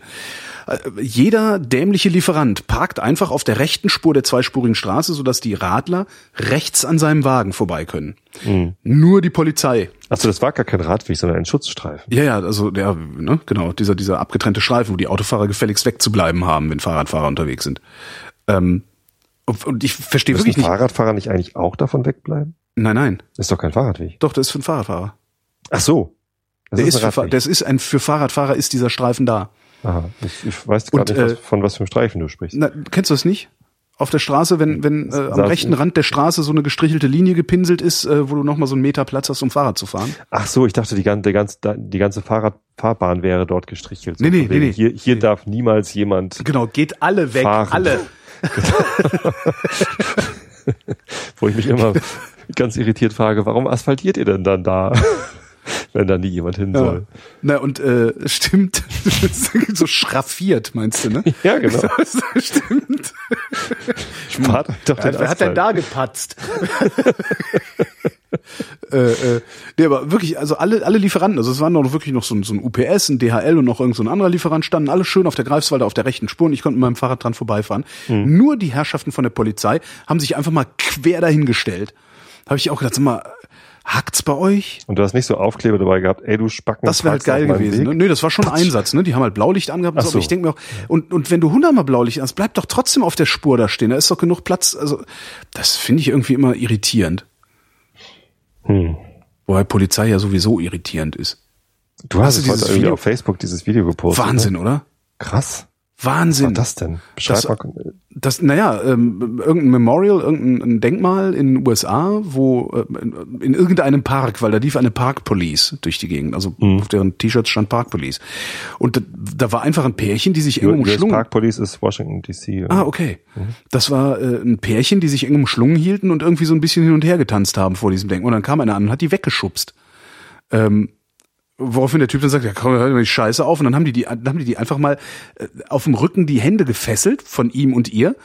Äh, Jeder dämliche Lieferant parkt einfach auf der rechten Spur der zweispurigen Straße, sodass die Radler rechts an seinem Wagen vorbei können. Mhm. Nur die Polizei Achso, das war gar kein Radweg, sondern ein Schutzstreifen. ja, ja, also der, ne, genau, dieser, dieser abgetrennte Streifen, wo die Autofahrer gefälligst wegzubleiben haben, wenn Fahrradfahrer unterwegs sind. Ähm, und, ich verstehe wirklich nicht. Fahrradfahrer nicht eigentlich auch davon wegbleiben? Nein, nein. Ist doch kein Fahrradweg. Doch, das ist für einen Fahrradfahrer. Ach so. Das Der ist, ein für, das ist ein, für Fahrradfahrer ist dieser Streifen da. Aha. Ich, ich weiß gar Und, nicht, was, äh, von was für einem Streifen du sprichst. Na, kennst du das nicht? Auf der Straße, wenn, wenn äh, am Saß- rechten Rand der Straße so eine gestrichelte Linie gepinselt ist, äh, wo du nochmal so einen Meter Platz hast, um Fahrrad zu fahren. Ach so, ich dachte, die ganze, die ganze, Fahrradfahrbahn wäre dort gestrichelt. So Nee, nee, nee, nee. Hier, hier Nee. darf niemals jemand, Genau, geht alle weg, Fahren. alle. wo ich mich immer ganz irritiert frage, warum asphaltiert ihr denn dann da, wenn da nie jemand hin Ja. soll? Na, und äh, stimmt, so schraffiert, meinst du, ne? Ja, genau. Das stimmt. Spart euch doch den Wer hat denn da gepatzt? äh, äh, nee, aber wirklich, also alle, alle Lieferanten, also es waren noch wirklich noch so ein, so ein UPS, ein DHL und noch irgend so ein anderer Lieferant, standen alle schön auf der Greifswalder auf der rechten Spur und ich konnte mit meinem Fahrrad dran vorbeifahren. Hm. Nur die Herrschaften von der Polizei haben sich einfach mal quer dahingestellt. Habe ich auch gedacht, sag mal, hackt's bei euch? Und du hast nicht so Aufkleber dabei gehabt, ey, du Spacken. Das wäre halt geil gewesen. Ne? Nö, das war schon Einsatz. Ne? Die haben halt Blaulicht angehabt. Und Ach so. Aber ich denke mir auch, und, und wenn du hundertmal Blaulicht hast, bleib doch trotzdem auf der Spur da stehen. Da ist doch genug Platz. Also das finde ich irgendwie immer irritierend. Hm. Wobei Polizei ja sowieso irritierend ist. Du hast, Hast du es heute dieses irgendwie Video- auf Facebook dieses Video gepostet. Wahnsinn, Ne? oder? Krass. Wahnsinn. Was war das denn? Beschreib Das- mal. Das, naja, ähm, irgendein Memorial, irgendein Denkmal in den USA, wo äh, in, in irgendeinem Park, weil da lief eine Park Police durch die Gegend, also Mhm. auf deren T-Shirts stand Park Police. Und da, da war einfach ein Pärchen, die sich eng umschlungen. Park Police ist Washington DC. Ah, okay. Das war äh, ein Pärchen, die sich eng umschlungen hielten und irgendwie so ein bisschen hin und her getanzt haben vor diesem Denkmal. Und dann kam einer an und hat die weggeschubst. Ähm, woraufhin der Typ dann sagt, ja, komm, hör mal die Scheiße auf. Und dann haben die die, dann haben die die einfach mal äh, auf dem Rücken die Hände gefesselt von ihm und ihr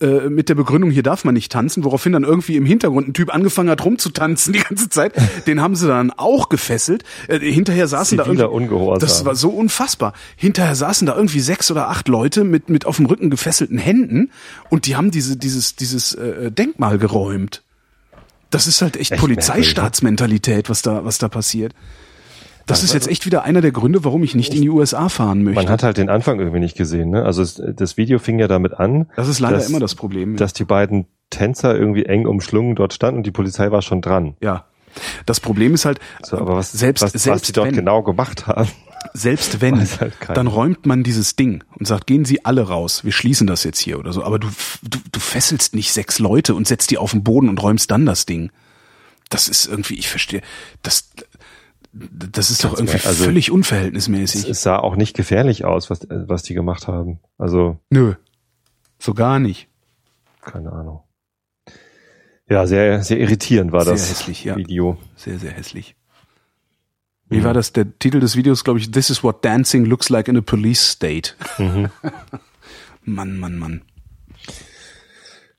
äh, mit der Begründung, hier darf man nicht tanzen. Woraufhin dann irgendwie im Hintergrund ein Typ angefangen hat rumzutanzen die ganze Zeit. Den haben sie dann auch gefesselt. Äh, hinterher saßen da Ziviler irgendwie, Ungehorsam. das war so unfassbar. Hinterher saßen da irgendwie sechs oder acht Leute mit mit auf dem Rücken gefesselten Händen und die haben diese dieses dieses äh, Denkmal geräumt. Das ist halt echt, Echt Polizeistaatsmentalität, was da was da passiert. Das ist jetzt echt wieder einer der Gründe, warum ich nicht in die USA fahren möchte. Man hat halt den Anfang irgendwie nicht gesehen. Ne? Also es, das Video fing ja damit an, das ist leider dass- immer das Problem. dass die beiden Tänzer irgendwie eng umschlungen dort standen und die Polizei war schon dran. ja. Das Problem ist halt, So, aber was, selbst, was, was selbst die dort wenn, genau gemacht haben, selbst wenn, halt dann räumt man dieses Ding und sagt, gehen Sie alle raus, wir schließen das jetzt hier oder so. Aber du, du, du fesselst nicht sechs Leute und setzt die auf den Boden und räumst dann das Ding. Das ist irgendwie, ich verstehe, das, das ist doch irgendwie also- völlig unverhältnismäßig. es sah auch nicht gefährlich aus, was, was die gemacht haben. Also, Nö. So gar nicht. keine Ahnung. Ja, sehr, sehr irritierend war Sehr das hässlich, ja. Video. Sehr, sehr hässlich. Wie war das? Der Titel des Videos, glaube ich, This is what dancing looks like in a police state. Mhm. Mann, Mann, Mann.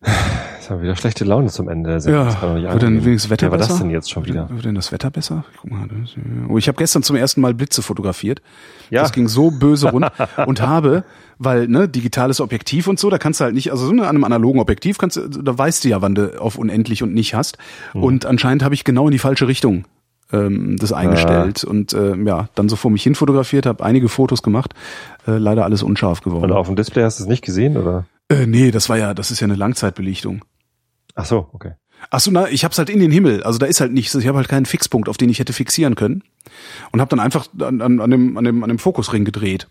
Jetzt haben wir wieder schlechte Laune zum Ende der Sendung. Ja, Das wird denn wenigstens Wetter Wer war das besser? denn jetzt schon wieder? Wird denn das Wetter besser? Ich guck mal. das- Oh, ich habe gestern zum ersten Mal Blitze fotografiert. Ja. Das ging so böse rund und habe, weil ne digitales Objektiv und so, da kannst du halt nicht, also so an einem analogen Objektiv kannst du, da weißt du ja, wann du auf unendlich und nicht hast. Hm. Und anscheinend habe ich genau in die falsche Richtung ähm, das eingestellt und äh, ja, dann so vor mich hin fotografiert, habe einige Fotos gemacht, äh, leider alles unscharf geworden. Und auf dem Display hast du es nicht gesehen, oder? Äh, nee, das war ja, das ist ja eine Langzeitbelichtung. Ach so, okay. Ach so, na, ich hab's halt in den Himmel. Also da ist halt nichts. Ich habe halt keinen Fixpunkt, auf den ich hätte fixieren können. Und habe dann einfach an, an, an, dem, an, dem, an dem Fokusring gedreht.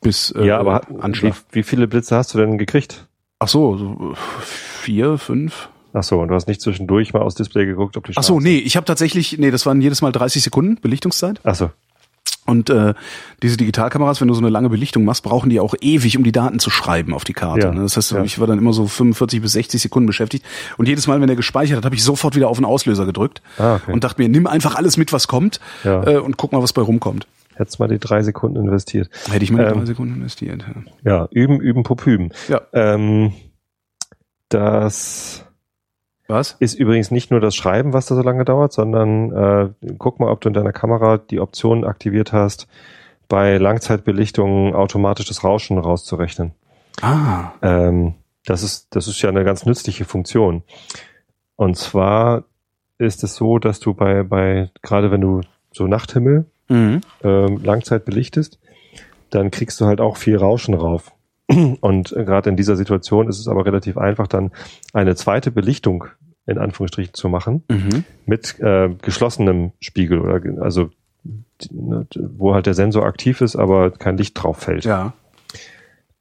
Bis äh, ja, aber wie, wie viele Blitze hast du denn gekriegt? Ach so, so vier, fünf. Ach so, und du hast nicht zwischendurch mal aufs Display geguckt, ob die Ach so, nee, ich habe tatsächlich, nee, das waren jedes Mal 30 Sekunden Belichtungszeit. Ach so. Und äh, diese Digitalkameras, wenn du so eine lange Belichtung machst, brauchen die auch ewig, um die Daten zu schreiben auf die Karte. Ja, ne? Das heißt, ja. ich war dann immer so 45 bis 60 Sekunden beschäftigt. Und jedes Mal, wenn er gespeichert hat, habe ich sofort wieder auf den Auslöser gedrückt Ah, okay. und dachte mir, nimm einfach alles mit, was kommt Ja. äh, und guck mal, was bei rumkommt. Hättest mal die drei Sekunden investiert. Hätte ich mal die Ähm, drei Sekunden investiert. Ja. Ja, üben, üben, popüben. Ja. Ähm, das Was? ist übrigens nicht nur das Schreiben, was da so lange dauert, sondern äh, guck mal, ob du in deiner Kamera die Option aktiviert hast, bei Langzeitbelichtungen automatisch das Rauschen rauszurechnen. Ah, Ähm, das ist, das ist ja eine ganz nützliche Funktion. Und zwar ist es so, dass du bei, bei, gerade wenn du so Nachthimmel mhm. ähm, Langzeit belichtest, dann kriegst du halt auch viel Rauschen rauf. Und gerade in dieser Situation ist es aber relativ einfach, dann eine zweite Belichtung in Anführungsstrichen zu machen Mhm. mit äh, geschlossenem Spiegel oder also ne, wo halt der Sensor aktiv ist, aber kein Licht drauf fällt. ja.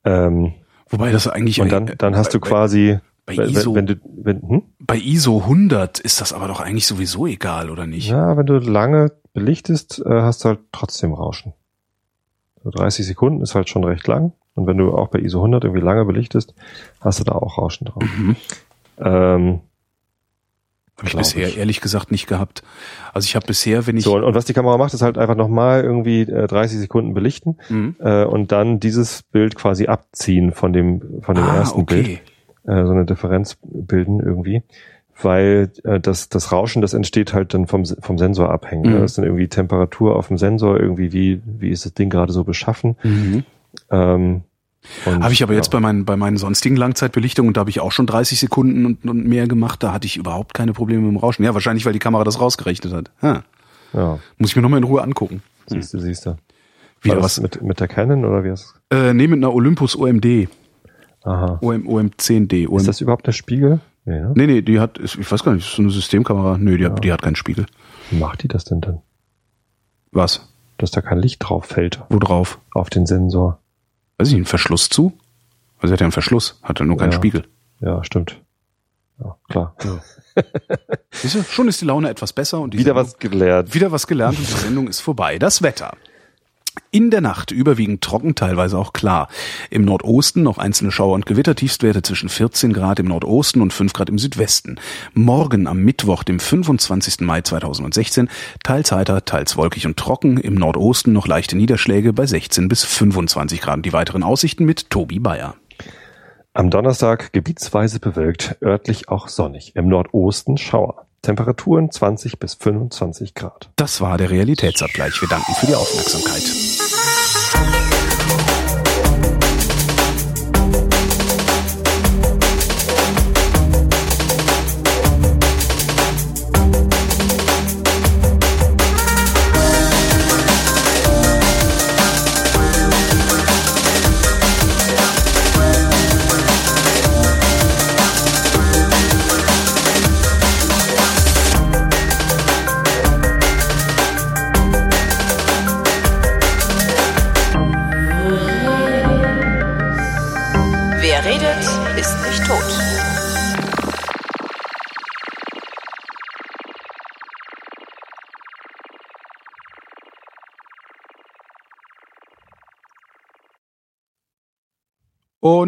Ähm, Wobei das eigentlich und dann, dann hast du bei, quasi, bei ISO- wenn, wenn du, wenn, hm? bei ISO 100 ist das aber doch eigentlich sowieso egal, oder nicht? ja, wenn du lange belichtest, äh, hast du halt trotzdem Rauschen. So 30 Sekunden ist halt schon recht lang. Und wenn du auch bei ISO 100 irgendwie lange belichtest, hast du da auch Rauschen drauf. Mhm. Ähm, Habe ich bisher ich. ehrlich gesagt nicht gehabt. Also ich habe bisher, wenn ich so, und, und was die Kamera macht, ist halt einfach nochmal irgendwie äh, 30 Sekunden belichten Mhm. äh, und dann dieses Bild quasi abziehen von dem, von dem ah, ersten Bild. okay. äh, so eine Differenz bilden irgendwie, weil äh, das, das Rauschen, das entsteht halt dann vom, vom Sensor abhängig. Mhm. Ne? Das ist dann irgendwie Temperatur auf dem Sensor, irgendwie wie, wie ist das Ding gerade so beschaffen. Mhm. Ähm, Habe ich aber jetzt ja. bei meinen, bei meinen sonstigen Langzeitbelichtungen, und da habe ich auch schon 30 Sekunden und, und mehr gemacht, da hatte ich überhaupt keine Probleme mit dem Rauschen. Ja, wahrscheinlich, weil die Kamera das rausgerechnet hat. Ah, Ja, muss ich mir nochmal in Ruhe angucken. siehst du, siehst du. Wieder was. mit, mit der Canon oder wie ist Äh, nee, mit einer Olympus OMD. Aha. OM, OM10D. OM Ist das überhaupt der Spiegel? Nee, ne? nee, nee, die hat, ich weiß gar nicht, ist so eine Systemkamera. Nö, die, hat, die hat keinen Spiegel. Wie macht die das denn dann? Was? Dass da kein Licht drauf fällt Wo drauf? auf den Sensor. Weiß ich, einen Verschluss zu. Also er hat ja einen Verschluss, hat er nur keinen Ja. Spiegel. Ja, stimmt. Ja, klar. Siehst du, schon ist die Laune etwas besser und die Wieder Sendung- was gelernt. Wieder was gelernt und die Sendung ist vorbei. Das Wetter. In der Nacht überwiegend trocken, teilweise auch klar. Im Nordosten noch einzelne Schauer und Gewitter, Tiefstwerte zwischen 14 Grad im Nordosten und 5 Grad im Südwesten. Morgen am Mittwoch, dem 25. Mai 2016, teils heiter, teils wolkig und trocken. Im Nordosten noch leichte Niederschläge bei 16 bis 25 Grad. Die weiteren Aussichten mit Tobi Bayer. Am Donnerstag gebietsweise bewölkt, örtlich auch sonnig. Im Nordosten Schauer. Temperaturen 20 bis 25 Grad. Das war der Realitätsabgleich. Wir danken für die Aufmerksamkeit. Und